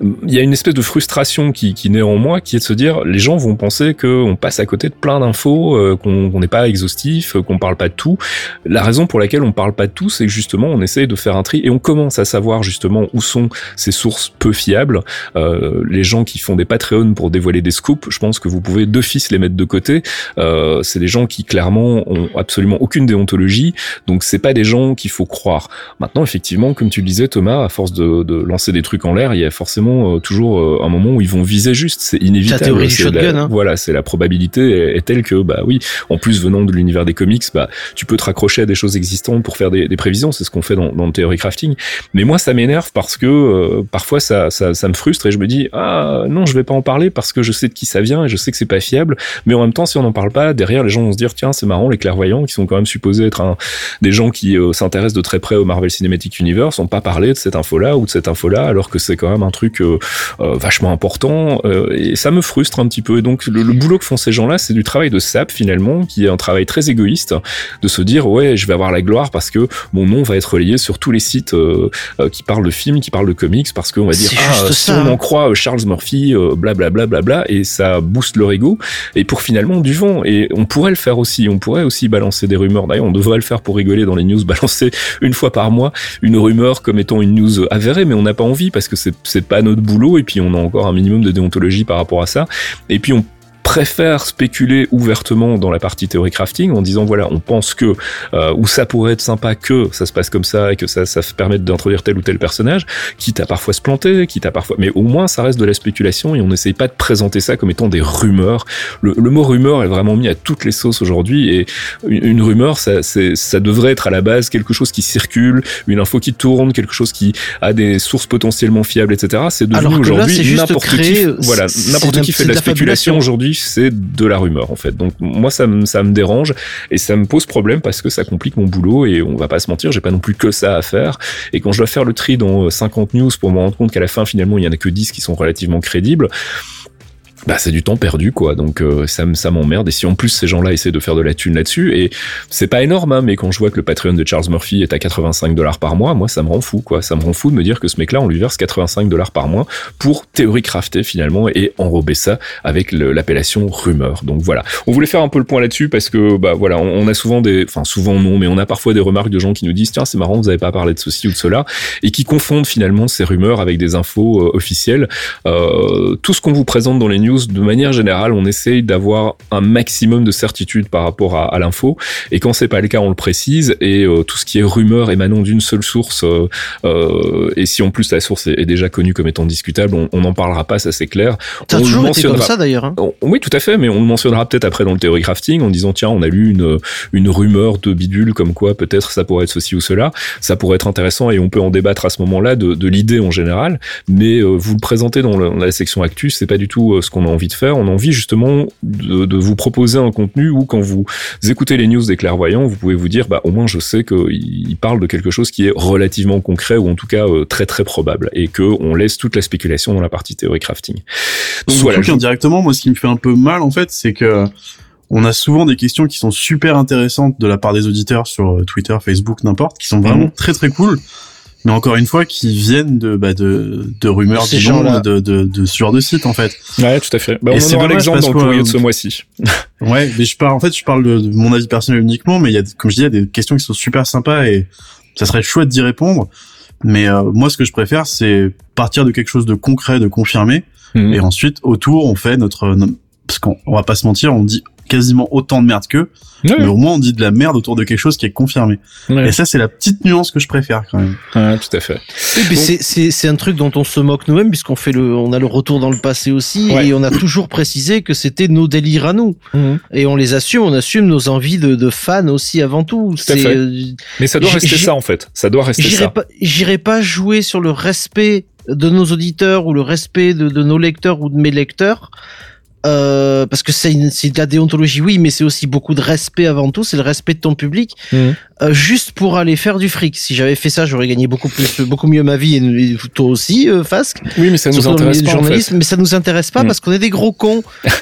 il y a une espèce de frustration qui, qui naît en moi, qui est de se dire, les gens vont penser qu'on passe à côté de plein d'infos, euh, qu'on n'est pas exhaustif, qu'on parle pas de tout. La raison pour laquelle on parle pas de tout, c'est que justement, on essaye de faire un tri et on commence à savoir justement où sont ces sources peu fiables. Euh, les gens qui font des Patreons pour dévoiler des scoops, je pense que vous pouvez d'office les mettre de côté. Euh, c'est des gens qui clairement ont absolument aucune déontologie, donc c'est pas des gens qu'il faut croire. Maintenant, effectivement, comme tu le disais, Thomas, à force de, de lancer des trucs en l'air, il y a forcément évidemment toujours un moment où ils vont viser juste. C'est inévitable. La théorie du shotgun. hein. Voilà, c'est la probabilité est, telle que bah oui, en plus venant de l'univers des comics, bah tu peux te raccrocher à des choses existantes pour faire des, des prévisions. C'est ce qu'on fait dans, dans le théorie crafting. Mais moi, ça m'énerve parce que parfois ça, ça, ça me frustre et je me dis ah non, je vais pas en parler parce que je sais de qui ça vient et je sais que c'est pas fiable. Mais en même temps, si on n'en parle pas, derrière les gens vont se dire tiens c'est marrant les clairvoyants qui sont quand même supposés être un, des gens qui euh, s'intéressent de très près au Marvel Cinematic Universe ont pas parlé de cette info-là ou de cette info-là, alors que c'est quand même un truc euh, euh, vachement important. et ça me frustre un petit peu. Et donc le, boulot que font ces gens-là, c'est du travail de sap finalement, qui est un travail très égoïste, de se dire ouais, je vais avoir la gloire parce que mon nom va être relayé sur tous les sites qui parlent de films, qui parlent de comics, parce qu'on va dire ah, si on en croit Charles Murphy, blablabla, bla, bla, bla, et ça booste leur ego. Et pour finalement du vent. Et on pourrait le faire aussi. On pourrait aussi balancer des rumeurs. D'ailleurs, on devrait le faire pour rigoler dans les news, balancer une fois par mois une rumeur comme étant une news avérée, mais on n'a pas envie parce que c'est pas notre boulot et puis on a encore un minimum de déontologie par rapport à ça. Et puis on préfère spéculer ouvertement dans la partie théorie crafting en disant voilà on pense que euh, ou ça pourrait être sympa que ça se passe comme ça et que ça ça permette d'introduire tel ou tel personnage quitte à parfois se planter quitte à parfois mais au moins ça reste de la spéculation et on n'essaye pas de présenter ça comme étant des rumeurs. Le, mot rumeur est vraiment mis à toutes les sauces aujourd'hui et une, rumeur ça ça devrait être à la base quelque chose qui circule une info qui tourne quelque chose qui a des sources potentiellement fiables etc c'est devenu aujourd'hui n'importe qui voilà n'importe qui fait de la spéculation aujourd'hui c'est de la rumeur en fait. Donc moi ça me ça me dérange et ça me pose problème parce que ça complique mon boulot et on va pas se mentir, j'ai pas non plus que ça à faire et quand je dois faire le tri dans 50 news pour me rendre compte qu'à la fin finalement il y en a que 10 qui sont relativement crédibles, bah c'est du temps perdu quoi. Donc euh, ça ça m'emmerde. Et si en plus ces gens-là essaient de faire de la thune là-dessus et c'est pas énorme hein, mais quand je vois que le Patreon de Charles Murphy est à 85 dollars par mois moi ça me rend fou quoi. Ça me rend fou de me dire que ce mec-là on lui verse 85 dollars par mois pour théorie crafter finalement et enrober ça avec l'appellation rumeur. Donc voilà. On voulait faire un peu le point là-dessus parce que bah voilà on, a souvent des enfin souvent non mais on a parfois des remarques de gens qui nous disent tiens c'est marrant vous avez pas parlé de ceci ou de cela et qui confondent finalement ces rumeurs avec des infos euh, officielles. Euh, tout ce qu'on vous présente dans les news de manière générale, on essaye d'avoir un maximum de certitude par rapport à, l'info. Et quand c'est pas le cas, on le précise. Et euh, tout ce qui est rumeur émanant d'une seule source, euh, euh, et si en plus la source est, déjà connue comme étant discutable, on n'en parlera pas, ça c'est clair. Ça on toujours été comme ça d'ailleurs. Hein? oui, tout à fait, mais on le mentionnera peut-être après dans le théorie crafting en disant tiens, on a lu une une rumeur de bidule comme quoi peut-être ça pourrait être ceci ou cela. Ça pourrait être intéressant et on peut en débattre à ce moment-là de, de l'idée en général. Mais vous le présentez dans, dans la section actus, c'est pas du tout ce qu'on a envie de faire. On a envie justement de, vous proposer un contenu où quand vous écoutez les news des clairvoyants, vous pouvez vous dire, bah au moins je sais qu'ils parlent de quelque chose qui est relativement concret ou en tout cas euh, très très probable et que on laisse toute la spéculation dans la partie théorie crafting. Donc voilà. Directement, moi ce qui me fait un peu mal en fait, c'est que on a souvent des questions qui sont super intéressantes de la part des auditeurs sur euh, Twitter, Facebook, n'importe, qui sont vraiment mhm. très très cool mais encore une fois qui viennent de bah, de, de rumeurs Ces de, de, de, de ce genre de site en fait. Ouais tout à fait. Bah, on en aura l'exemple dans le courrier de ce mois-ci. Ouais mais je parle en fait je parle de, mon avis personnel uniquement mais il y a comme je dis il y a des questions qui sont super sympas et ça serait chouette d'y répondre. Mais euh, moi ce que je préfère c'est partir de quelque chose de concret de confirmé. Mhm. et ensuite autour on fait notre parce qu'on va pas se mentir on dit quasiment autant de merde qu'eux, mais au moins on dit de la merde autour de quelque chose qui est confirmé. Et ça, c'est la petite nuance que je préfère quand même. Ouais, tout à fait. c'est un truc dont on se moque nous-mêmes puisqu'on fait le, on a le retour dans le passé aussi et on a toujours précisé que c'était nos délires à nous. Mhm. Et on les assume, on assume nos envies de, de fans aussi avant tout. tout fait. Euh, mais ça doit rester ça en fait. Ça doit rester ça. J'irai pas jouer sur le respect de nos auditeurs ou le respect de, de nos lecteurs ou de mes lecteurs euh, parce que c'est de la déontologie, oui, mais c'est aussi beaucoup de respect avant tout, c'est le respect de ton public, mmh. Euh, juste pour aller faire du fric. Si j'avais fait ça, j'aurais gagné beaucoup plus, beaucoup mieux ma vie et, toi aussi, euh, Fasque. Oui, mais ça nous intéresse pas. En fait. Mais ça nous intéresse pas mmh. parce qu'on est des gros cons.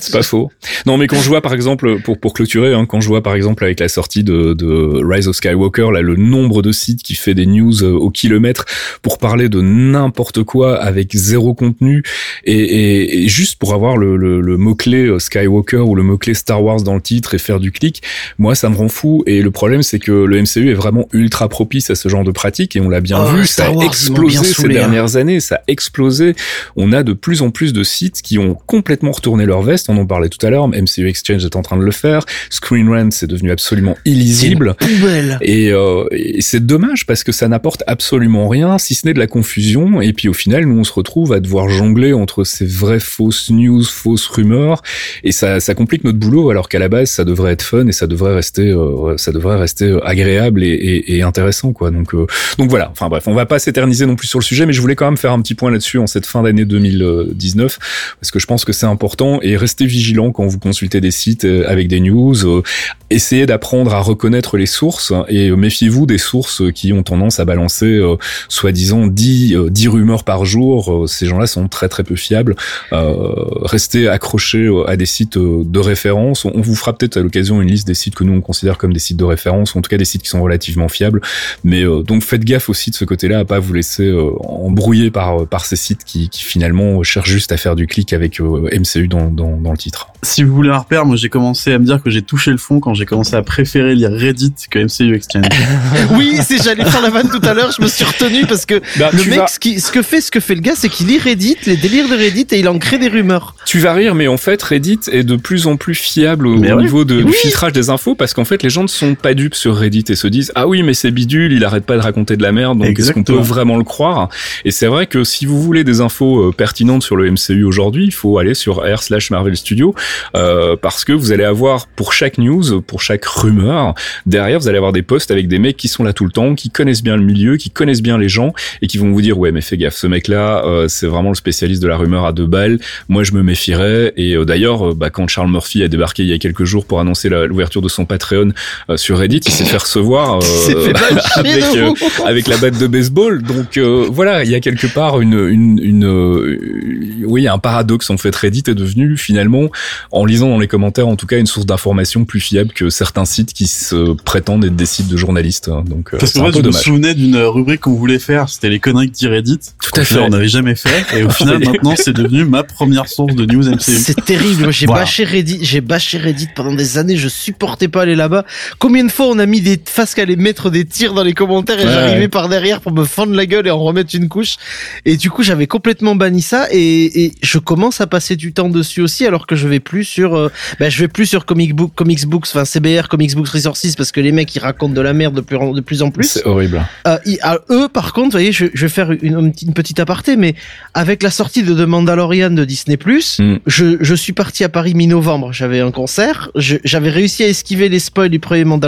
c'est pas faux. Non, mais quand je vois par exemple, pour pour clôturer, hein, quand je vois par exemple avec la sortie de, de Rise of Skywalker, là, le nombre de sites qui fait des news euh, au kilomètre pour parler de n'importe quoi avec zéro contenu et, et, et juste pour avoir le, le, mot-clé euh, Skywalker ou le mot-clé Star Wars dans le titre et faire du clic, moi ça me rend fou. Et le problème, c'est que le MCU est vraiment ultra propice à ce genre de pratique et on l'a bien Oh, vu, Star ça a Wars, explosé ces hein. dernières années, ça a explosé. On a de plus en plus de sites qui ont complètement retourné leur veste. On en parlait tout à l'heure. MCU Exchange est en train de le faire. Screen Rant, c'est devenu absolument illisible. Poubelle. Et, euh, et c'est dommage parce que ça n'apporte absolument rien, si ce n'est de la confusion. Et puis au final, nous on se retrouve à devoir jongler entre ces vraies fausses news, fausses rumeurs, et ça, ça complique notre boulot. Alors qu'à la base, ça devrait être fun et ça devrait rester, euh, ça devrait rester agréable et, et, et intéressant, quoi. Donc, euh, donc voilà. Enfin bref, on va pas s'éterniser non plus sur le sujet, mais je voulais quand même faire un petit point là-dessus en cette fin d'année 2019 parce que je pense que c'est important et restez vigilant quand vous consultez des sites euh, avec des news. euh, essayez d'apprendre à reconnaître les sources et euh, méfiez-vous des sources qui ont tendance à balancer euh, soi-disant 10, euh, 10 rumeurs par jour. Euh, Ces gens-là sont très très peu fiables. Euh, restez accrochés euh, à des sites euh, de référence. On vous fera peut-être à l'occasion une liste des sites que nous on considère comme des sites de référence, ou en tout cas des sites qui sont relativement fiables. Mais euh, donc faites gaffe aussi de ce côté-là, à pas vous laisser euh, embrouiller par par ces sites qui, qui finalement cherchent juste à faire du clic avec euh, MCU dans, dans, dans le titre. Si vous voulez un repère, moi j'ai commencé à me dire que j'ai touché le fond quand j'ai commencé à préférer lire Reddit que MCU Exchange. Oui, c'est j'allais faire la vanne tout à l'heure, je me suis retenu parce que Bah, le mec, vas- ce, qui, ce que fait, ce que fait le gars, c'est qu'il lit Reddit, les délires de Reddit et il en crée des rumeurs. Tu vas rire, mais en fait, Reddit est de plus en plus fiable au, Mais au ouais. niveau de, du filtrage des infos parce qu'en fait, les gens ne sont pas dupes sur Reddit et se disent ah oui, mais c'est bidule, il arrête pas de raconter de la merde, donc est-ce qu'on peut vraiment le croire? Et c'est vrai que si vous voulez des infos euh, pertinentes sur le MCU aujourd'hui, il faut aller sur r slash Marvel Studio euh, parce que vous allez avoir pour chaque news, pour chaque rumeur, derrière vous allez avoir des posts avec des mecs qui sont là tout le temps, qui connaissent bien le milieu, qui connaissent bien les gens et qui vont vous dire ouais mais fais gaffe, ce mec-là, euh, c'est vraiment le spécialiste de la rumeur à deux balles. Moi, je me méfierais. Et euh, d'ailleurs, bah, quand Charles Murphy a débarqué il y a quelques jours pour annoncer l'ouverture de son Patreon sur Reddit, il s'est fait recevoir euh, fait avec euh, avec la batte de baseball. Donc euh, voilà, il y a quelque part une une, une euh, oui un paradoxe en fait. Reddit est devenu finalement, en lisant dans les commentaires en tout cas, une source d'information plus fiable que certains sites qui se prétendent être des sites de journalistes. hein. Donc euh, Parce c'est que un moi, peu je me dommage. souvenais d'une rubrique qu'on voulait faire, c'était les conneries que dit Reddit. Tout à fait. On n'avait jamais fait. Et au final, maintenant, c'est devenu ma première source de news MCU. C'est terrible. J'ai Voilà. bâché Reddit, j'ai bâché Reddit pendant des années. Je supportais pas aller là-bas. Combien de fois on a mis des faces qui allaient mettre des tirs dans les commentaires et Ouais, j'arrivais ouais. par derrière pour me fendre la gueule et en remettre une couche. Et du coup, j'avais complètement banni ça et, et je commence à passer du temps dessus aussi alors que je vais plus sur, euh, ben, je vais plus sur comic book, comics books, enfin CBR, comics books resources parce que les mecs ils racontent de la merde de plus en, de plus en plus. C'est horrible. Euh, ils- à eux, par contre, vous voyez, je, je vais faire une, une petite aparté, mais avec la sortie de The Mandalorian de Disney+, Mm. je, je suis parti à Paris mi-novembre, j'avais un concert, j'avais réussi à esquiver les spoils du premier Mandalorian,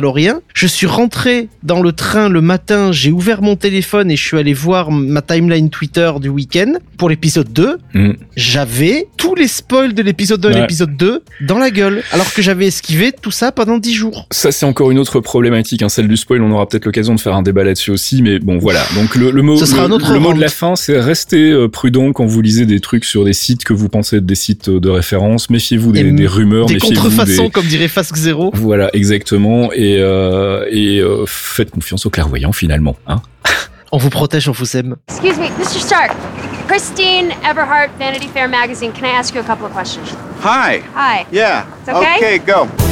je suis rentré dans le train le matin, j'ai ouvert mon téléphone et je suis allé voir ma timeline Twitter du week-end pour l'épisode 2, Mm. j'avais tous les spoils de l'épisode 1 et l'épisode 2 dans la gueule, alors que j'avais esquivé tout ça pendant 10 jours. Ça, c'est encore une autre problématique, hein, celle du spoil. On aura peut-être l'occasion de faire un débat là-dessus aussi, mais bon, voilà. Donc le, le mot, le, le de la fin, c'est rester euh, prudent quand vous lisez des trucs sur des sites que vous pensez être des sites euh, de référence. Méfiez-vous des, rumeurs, Des contrefaçons, des... comme dirait Fasque Zero. Voilà, exactement. Et, euh, et euh, faites confiance aux clairvoyants finalement. Hein. On vous protège, on vous aime. Excuse me, Mr. Stark. Christine Everhart, Vanity Fair magazine. Can I ask you a couple of questions? Hi. Hi. Yeah. It's okay? Okay, go.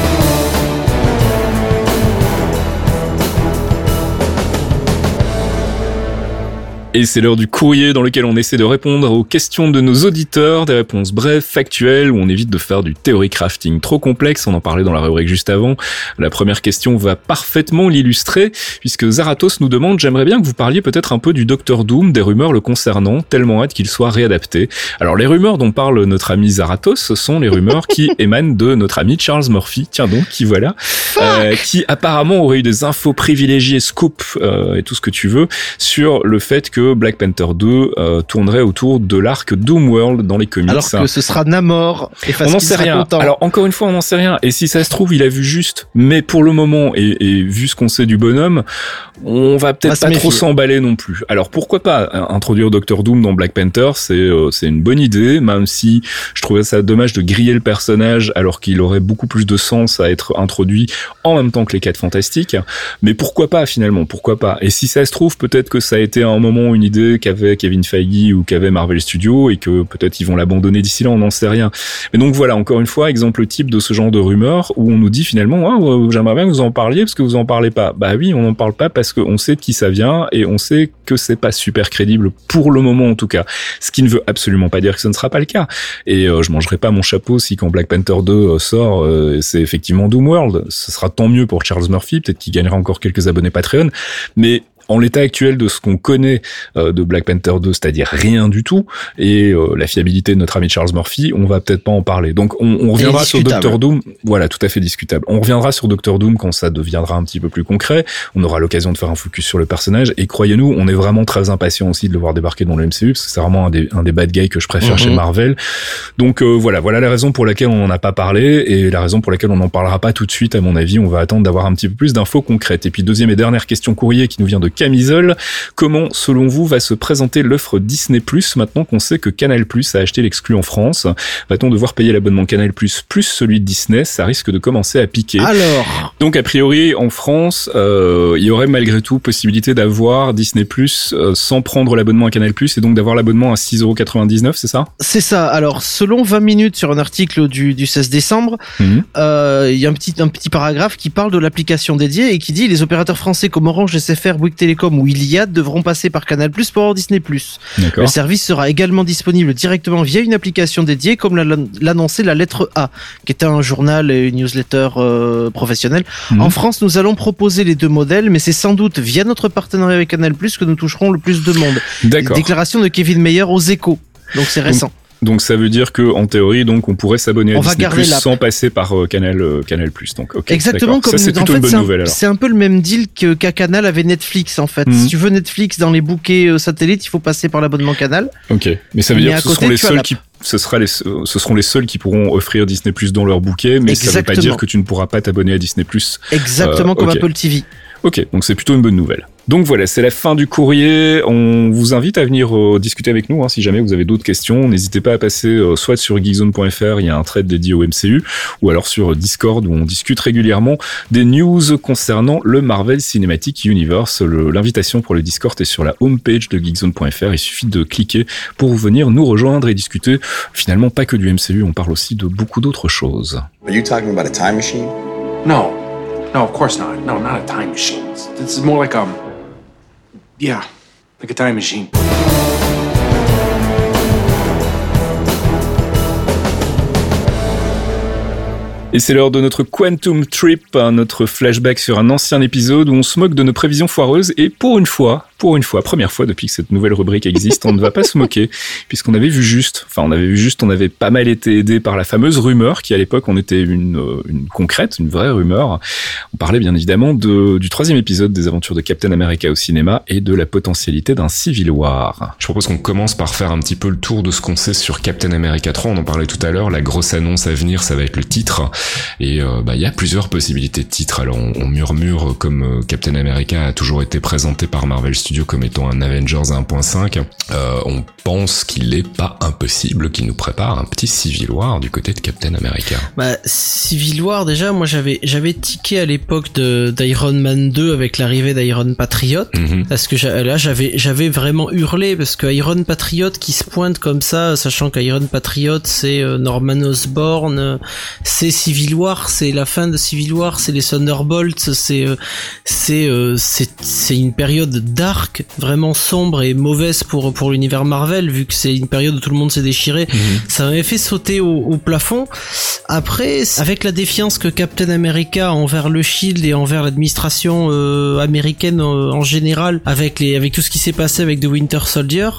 Et c'est l'heure du courrier dans lequel on essaie de répondre aux questions de nos auditeurs, des réponses brèves, factuelles, où on évite de faire du théorie crafting trop complexe, on en parlait dans la rubrique juste avant. La première question va parfaitement l'illustrer, puisque Zarathos nous demande, j'aimerais bien que vous parliez peut-être un peu du Docteur Doom, des rumeurs le concernant, tellement hâte qu'il soit réadapté. Alors les rumeurs dont parle notre ami Zarathos, ce sont les rumeurs qui émanent de notre ami Charles Murphy, tiens donc, qui voilà, euh, qui apparemment aurait eu des infos privilégiées, scoop euh, et tout ce que tu veux, sur le fait que Black Panther 2 euh, tournerait autour de l'arc Doomworld dans les comics. Alors que ce sera Namor et on n'en sait rien. content. Alors encore une fois, on n'en sait rien. Et si ça se trouve, il a vu juste. Mais pour le moment, et, et vu ce qu'on sait du bonhomme, on va peut-être pas trop s'emballer non plus. Alors pourquoi pas hein, introduire Doctor Doom dans Black Panther C'est euh, c'est une bonne idée, même si je trouvais ça dommage de griller le personnage alors qu'il aurait beaucoup plus de sens à être introduit en même temps que les quatre fantastiques. Mais pourquoi pas finalement Pourquoi pas Et si ça se trouve, peut-être que ça a été à un moment une idée qu'avait Kevin Feige ou qu'avait Marvel Studios et que peut-être ils vont l'abandonner d'ici là, on n'en sait rien. Mais donc voilà, encore une fois, exemple type de ce genre de rumeur où on nous dit finalement, j'aimerais bien que vous en parliez parce que vous en parlez pas. Bah oui, on n'en parle pas parce qu'on sait de qui ça vient et on sait que c'est pas super crédible pour le moment en tout cas. Ce qui ne veut absolument pas dire que ce ne sera pas le cas. Et euh, je mangerai pas mon chapeau si quand Black Panther 2 euh, sort, euh, c'est effectivement Doomworld. Ce sera tant mieux pour Charles Murphy, peut-être qu'il gagnera encore quelques abonnés Patreon. Mais en l'état actuel de ce qu'on connaît euh, de Black Panther 2, c'est-à-dire rien du tout, et euh, la fiabilité de notre ami Charles Murphy, on va peut-être pas en parler. Donc on, on reviendra sur Doctor Doom. Voilà, tout à fait discutable. On reviendra sur Doctor Doom quand ça deviendra un petit peu plus concret. On aura l'occasion de faire un focus sur le personnage. Et croyez-nous, on est vraiment très impatient aussi de le voir débarquer dans le MCU parce que c'est vraiment un des, un des bad guys que je préfère chez mhm. Marvel. Donc euh, voilà, voilà la raison pour laquelle on n'en a pas parlé et la raison pour laquelle on n'en parlera pas tout de suite. À mon avis, on va attendre d'avoir un petit peu plus d'infos concrètes. Et puis deuxième et dernière question courrier qui nous vient de Camisole. Comment, selon vous, va se présenter l'offre Disney Plus maintenant qu'on sait que Canal Plus a acheté l'exclu en France? Va-t-on devoir payer l'abonnement Canal Plus plus celui de Disney? Ça risque de commencer à piquer. Alors Donc, a priori, en France, euh, il y aurait malgré tout possibilité d'avoir Disney Plus euh, sans prendre l'abonnement à Canal Plus et donc d'avoir l'abonnement à 6,99€, c'est ça? C'est ça. Alors, selon 20 minutes sur un article du, du 16 décembre, mhm. euh, il y a un petit, un petit paragraphe qui parle de l'application dédiée et qui dit les opérateurs français comme Orange, SFR, Bouygues Télécom ou Iliad devront passer par Canal Plus pour avoir Disney Plus. Le service sera également disponible directement via une application dédiée, comme l'annonçait la lettre A, qui était un journal et une newsletter euh, professionnelle. Mhm. En France, nous allons proposer les deux modèles, mais c'est sans doute via notre partenariat avec Canal Plus que nous toucherons le plus de monde. Déclaration de Kevin Meyer aux Échos. Donc c'est récent. Donc ça veut dire que en théorie donc on pourrait s'abonner à Disney Plus sans passer par euh, Canal euh, Canal Plus. Donc exactement comme c'est plutôt une bonne nouvelle. C'est un peu le même deal que qu'à Canal avait Netflix en fait. Mhm. Si tu veux Netflix dans les bouquets euh, satellites, il faut passer par l'abonnement Canal. Ok, mais ça veut dire que ce seront les seuls qui ce sera les ce seront les seuls qui pourront offrir Disney Plus dans leur bouquet, mais ça veut pas dire que tu ne pourras pas t'abonner à Disney Plus. Exactement comme Apple TV. Ok, donc c'est plutôt une bonne nouvelle. Donc voilà, c'est la fin du courrier. On vous invite à venir euh, discuter avec nous hein, si jamais vous avez d'autres questions. N'hésitez pas à passer euh, soit sur geekzone.fr, il y a un thread dédié au MCU, ou alors sur Discord où on discute régulièrement des news concernant le Marvel Cinematic Universe. L'invitation pour le Discord est sur la homepage de geekzone.fr. Il suffit de cliquer pour venir nous rejoindre et discuter. Finalement, pas que du MCU, on parle aussi de beaucoup d'autres choses. Are you talking about a time machine? No. No, of course not. No, not a time machine. This is more like um Yeah, like a time machine. Et c'est l'heure de notre Quantum Trip, notre flashback sur un ancien épisode où on se moque de nos prévisions foireuses et pour une fois, pour une fois, première fois depuis que cette nouvelle rubrique existe, on ne va pas se moquer, puisqu'on avait vu juste, enfin on avait vu juste, on avait pas mal été aidé par la fameuse rumeur qui à l'époque on était une, euh, une concrète, une vraie rumeur. On parlait bien évidemment de, du troisième épisode des aventures de Captain America au cinéma et de la potentialité d'un Civil War. Je propose qu'on commence par faire un petit peu le tour de ce qu'on sait sur Captain America 3, on en parlait tout à l'heure, la grosse annonce à venir ça va être le titre, et euh, bah il y a plusieurs possibilités de titres, alors on, on murmure comme euh, Captain America a toujours été présenté par Marvel Studios comme étant un Avengers 1.5, euh, on pense qu'il n'est pas impossible qu'il nous prépare un petit Civil War du côté de Captain America. Bah, Civil War, déjà, moi j'avais j'avais tiqué à l'époque d'Iron Man 2 avec l'arrivée d'Iron Patriot, mhm. parce que là j'avais j'avais vraiment hurlé parce que Iron Patriot qui se pointe comme ça, sachant qu'Iron Patriot c'est euh, Norman Osborn, euh, c'est Civil War, c'est la fin de Civil War, c'est les Thunderbolts, c'est c'est c'est une période vraiment sombre et mauvaise pour pour l'univers Marvel vu que c'est une période où tout le monde s'est déchiré. Mhm. Ça m'avait fait sauter au, plafond. Après, avec la défiance que Captain America envers le Shield et envers l'administration euh, américaine euh, en général, avec les avec tout ce qui s'est passé avec The Winter Soldier,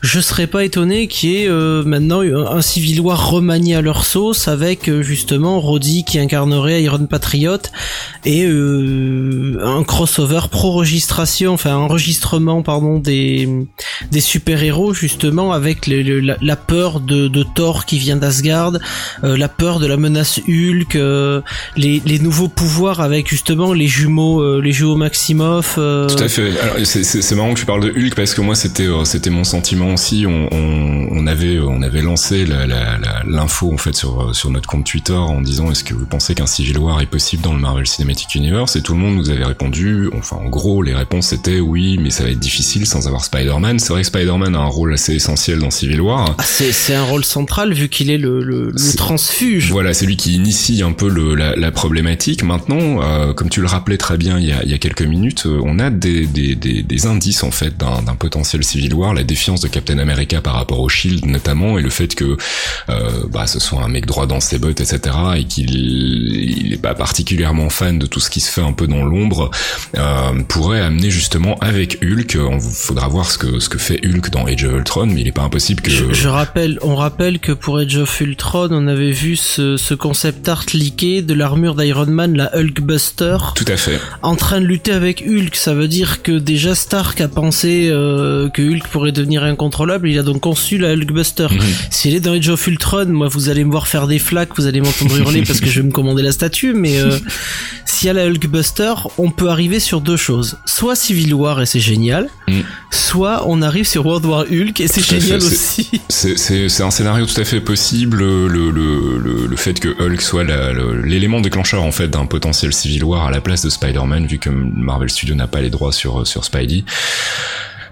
je serais pas étonné qu'il y ait euh, maintenant un, Civil War remanié à leur sauce avec justement Roddy qui incarnerait Iron Patriot et un crossover pro registration, enfin un registre pardon des des super héros justement avec la, peur de, de, Thor qui vient d'Asgard, euh, la peur de la menace Hulk, euh, les, les nouveaux pouvoirs avec justement les jumeaux euh, les jumeaux Maximoff. Tout à fait. C'est marrant que tu parles de Hulk parce que moi c'était c'était mon sentiment aussi. On, on, on, avait on avait lancé l'info en fait sur sur notre compte Twitter en disant est-ce que vous pensez qu'un Civil War est possible dans le Marvel Cinematic Universe? Et tout le monde nous avait répondu. Enfin en gros les réponses étaient oui mais ça va être difficile sans avoir Spider-Man. C'est vrai que Spider-Man a un rôle assez essentiel dans Civil War. Ah, c'est un rôle central vu qu'il est le, le, le transfuge. Voilà, c'est lui qui initie un peu le, la, la problématique. Maintenant, euh, comme tu le rappelais très bien il y a, il y a quelques minutes, euh, on a des, des, des, des indices en fait d'un potentiel Civil War, la défiance de Captain America par rapport au Shield notamment, et le fait que euh, bah, ce soit un mec droit dans ses bottes, etc., et qu'il il est pas particulièrement fan de tout ce qui se fait un peu dans l'ombre, euh, pourrait amener justement avec Hulk. On faudra voir ce que ce que fait Hulk dans Age of Ultron, mais il est pas impossible que. Je, rappelle, on rappelle que pour Age of Ultron, on avait vu ce, ce concept art leaké de l'armure d'Iron Man, la Hulkbuster. Tout à fait. En train de lutter avec Hulk, ça veut dire que déjà Stark a pensé euh, que Hulk pourrait devenir incontrôlable. Il a donc conçu la Hulkbuster. Mhm. S'il est dans Age of Ultron, moi vous allez me voir faire des flaques, vous allez m'entendre hurler parce que je vais me commander la statue, mais euh, s'il y a la Hulkbuster, on peut arriver sur deux choses. Soit Civil War et c'est génial, mm. soit on arrive sur World War Hulk et c'est génial aussi. C'est un scénario tout à fait possible. Le, le, le, le fait que Hulk soit l'élément déclencheur en fait d'un potentiel Civil War à la place de Spider-Man, vu que Marvel Studios n'a pas les droits sur, sur Spidey.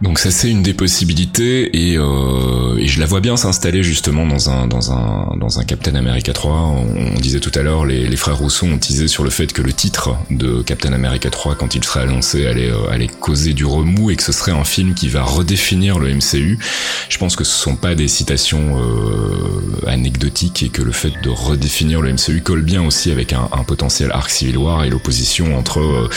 Donc ça c'est une des possibilités et, euh, et je la vois bien s'installer justement dans un dans un dans un Captain America 3. On, disait tout à l'heure les, les, frères Rousseau ont teasé sur le fait que le titre de Captain America 3 quand il serait annoncé allait euh, allait causer du remous et que ce serait un film qui va redéfinir le MCU. Je pense que ce sont pas des citations euh, anecdotiques et que le fait de redéfinir le MCU colle bien aussi avec un, un potentiel arc Civil War et l'opposition entre euh,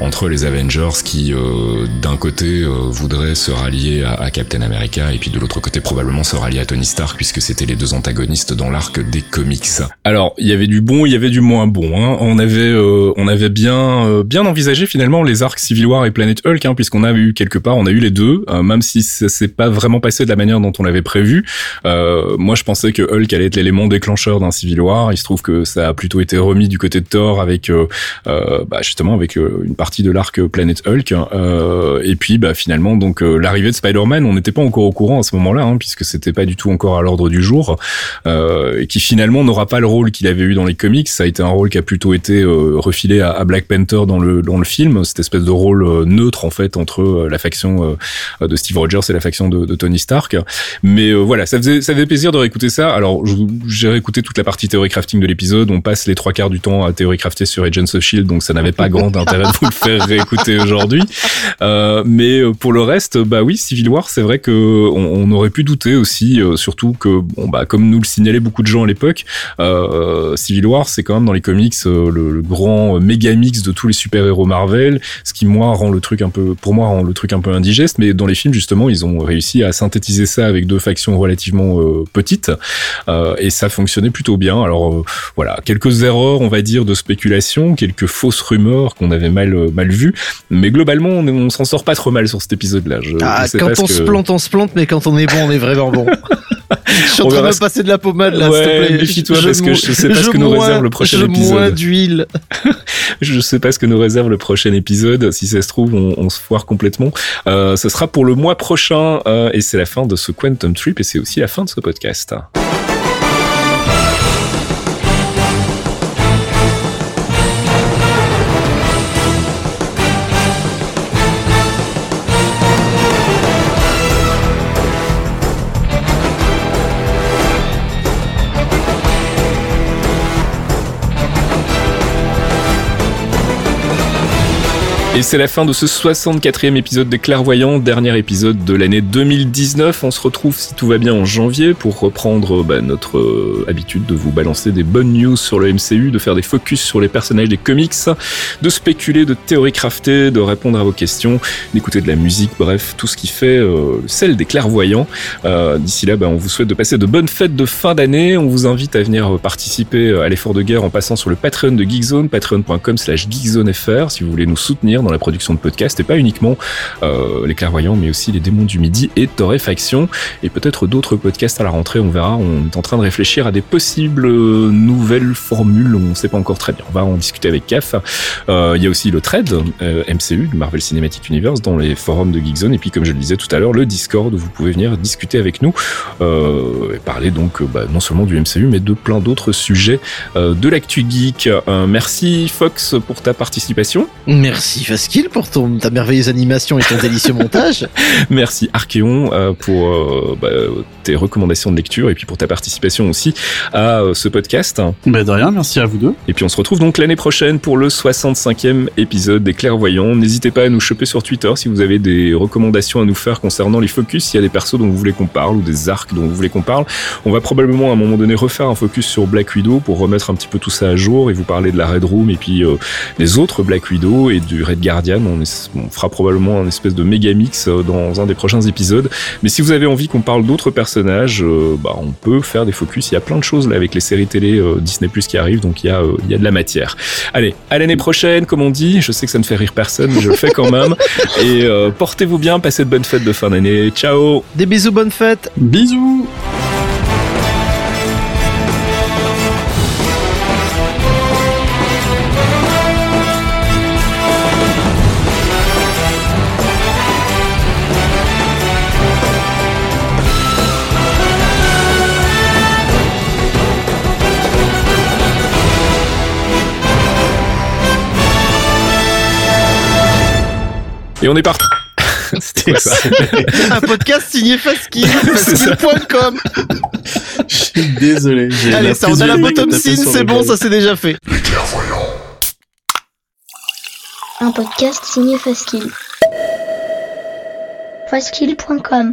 entre les Avengers qui euh, d'un côté voudraient se rallier à, Captain America et puis de l'autre côté probablement se rallier à Tony Stark puisque c'était les deux antagonistes dans l'arc des comics. Alors il y avait du bon, il y avait du moins bon. Hein. On avait euh, on avait bien euh, bien envisagé finalement les arcs Civil War et Planet Hulk hein, puisqu'on a eu quelque part on a eu les deux euh, même si ça s'est pas vraiment passé de la manière dont on l'avait prévu. moi je pensais que Hulk allait être l'élément déclencheur d'un Civil War. Il se trouve que ça a plutôt été remis du côté de Thor avec bah, justement avec une partie de l'arc Planet Hulk et puis bah finalement donc donc l'arrivée de Spider-Man, on n'était pas encore au courant à ce moment-là, hein, puisque c'était pas du tout encore à l'ordre du jour, euh, et qui finalement n'aura pas le rôle qu'il avait eu dans les comics. Ça a été un rôle qui a plutôt été euh, refilé à, Black Panther dans le dans le film, cette espèce de rôle euh, neutre en fait entre la faction de Steve Rogers et la faction de, Tony Stark. Mais voilà, ça faisait ça faisait plaisir de réécouter ça. Alors j'ai réécouté toute la partie théorie crafting de l'épisode. On passe les trois quarts du temps à théorie crafter sur Agents of Shield, donc ça n'avait pas grand intérêt de vous le faire réécouter aujourd'hui. mais pour le reste bah oui, Civil War, c'est vrai que on, aurait pu douter aussi, euh, surtout que bon bah comme nous le signalaient beaucoup de gens à l'époque, euh, Civil War, c'est quand même dans les comics euh, le, grand méga mix de tous les super héros Marvel, ce qui moi rend le truc un peu, pour moi rend le truc un peu indigeste, mais dans les films justement, ils ont réussi à synthétiser ça avec deux factions relativement petites et ça fonctionnait plutôt bien. Alors voilà, quelques erreurs, on va dire, de spéculation, quelques fausses rumeurs qu'on avait mal mal vues, mais globalement on, on s'en sort pas trop mal sur cet épisode-là ah, quand on se plante, on se plante, mais quand on est bon, on est vraiment bon. je suis en train de passer de la pommade là, s'il te plaît. Méfie-toi parce que je sais pas ce que nous réserve le prochain épisode. Moins d'huile. je sais pas ce que nous réserve le prochain épisode. Si ça se trouve, on, se foire complètement. Euh, ce sera pour le mois prochain euh, et c'est la fin de ce Quantum Trip et c'est aussi la fin de ce podcast. Et c'est la fin de ce 64e épisode des Clairvoyants, dernier épisode de l'année 2019. On se retrouve, si tout va bien, en janvier pour reprendre bah, notre euh, habitude de vous balancer des bonnes news sur le MCU, de faire des focus sur les personnages des comics, de spéculer, de théorie crafter, de répondre à vos questions, d'écouter de la musique, bref, tout ce qui fait euh, celle des Clairvoyants. Euh, d'ici là, bah, on vous souhaite de passer de bonnes fêtes de fin d'année. On vous invite à venir participer à l'effort de guerre en passant sur le Patreon de Geekzone, patreon.com slash geekzonefr, si vous voulez nous soutenir dans la production de podcasts et pas uniquement euh, les clairvoyants mais aussi les démons du midi et Torréfaction et peut-être d'autres podcasts à la rentrée on verra. On est en train de réfléchir à des possibles nouvelles formules on ne sait pas encore très bien. On va en discuter avec CAF euh, il y a aussi le trade euh, MCU Marvel Cinematic Universe dans les forums de Geekzone. Et puis comme je le disais tout à l'heure le Discord où vous pouvez venir discuter avec nous et parler donc bah, non seulement du MCU mais de plein d'autres sujets de l'actu geek. Merci Fox pour ta participation. Merci Faskill pour ton, ta merveilleuse animation et ton délicieux montage. Merci Archeon euh, pour euh, bah, tes recommandations de lecture et puis pour ta participation aussi à euh, ce podcast. Bah de rien, merci à vous deux. Et puis on se retrouve donc l'année prochaine pour le 65e épisode des Clairvoyants. N'hésitez pas à nous choper sur Twitter si vous avez des recommandations à nous faire concernant les focus, s'il y a des persos dont vous voulez qu'on parle ou des arcs dont vous voulez qu'on parle. On va probablement à un moment donné refaire un focus sur Black Widow pour remettre un petit peu tout ça à jour et vous parler de la Red Room et puis des autres Black Widow et du Red Guardian. On, on fera probablement un espèce de méga mix dans un des prochains épisodes. Mais si vous avez envie qu'on parle d'autres personnages, euh, bah, on peut faire des focus. Il y a plein de choses là avec les séries télé euh, Disney Plus qui arrivent, donc il y, a, euh, il y a de la matière. Allez, à l'année prochaine, comme on dit. Je sais que ça ne fait rire personne, mais je le fais quand même. Et portez-vous bien, passez de bonnes fêtes de fin d'année. Ciao Des bisous, bonnes fêtes Bisous Et on est parti. C'était quoi ça Un podcast signé Faskill, faskill.com. Je suis désolé. Allez, ça, on a la bottom scene, c'est bon, ça c'est déjà fait. Un podcast signé Faskill. Faskill.com.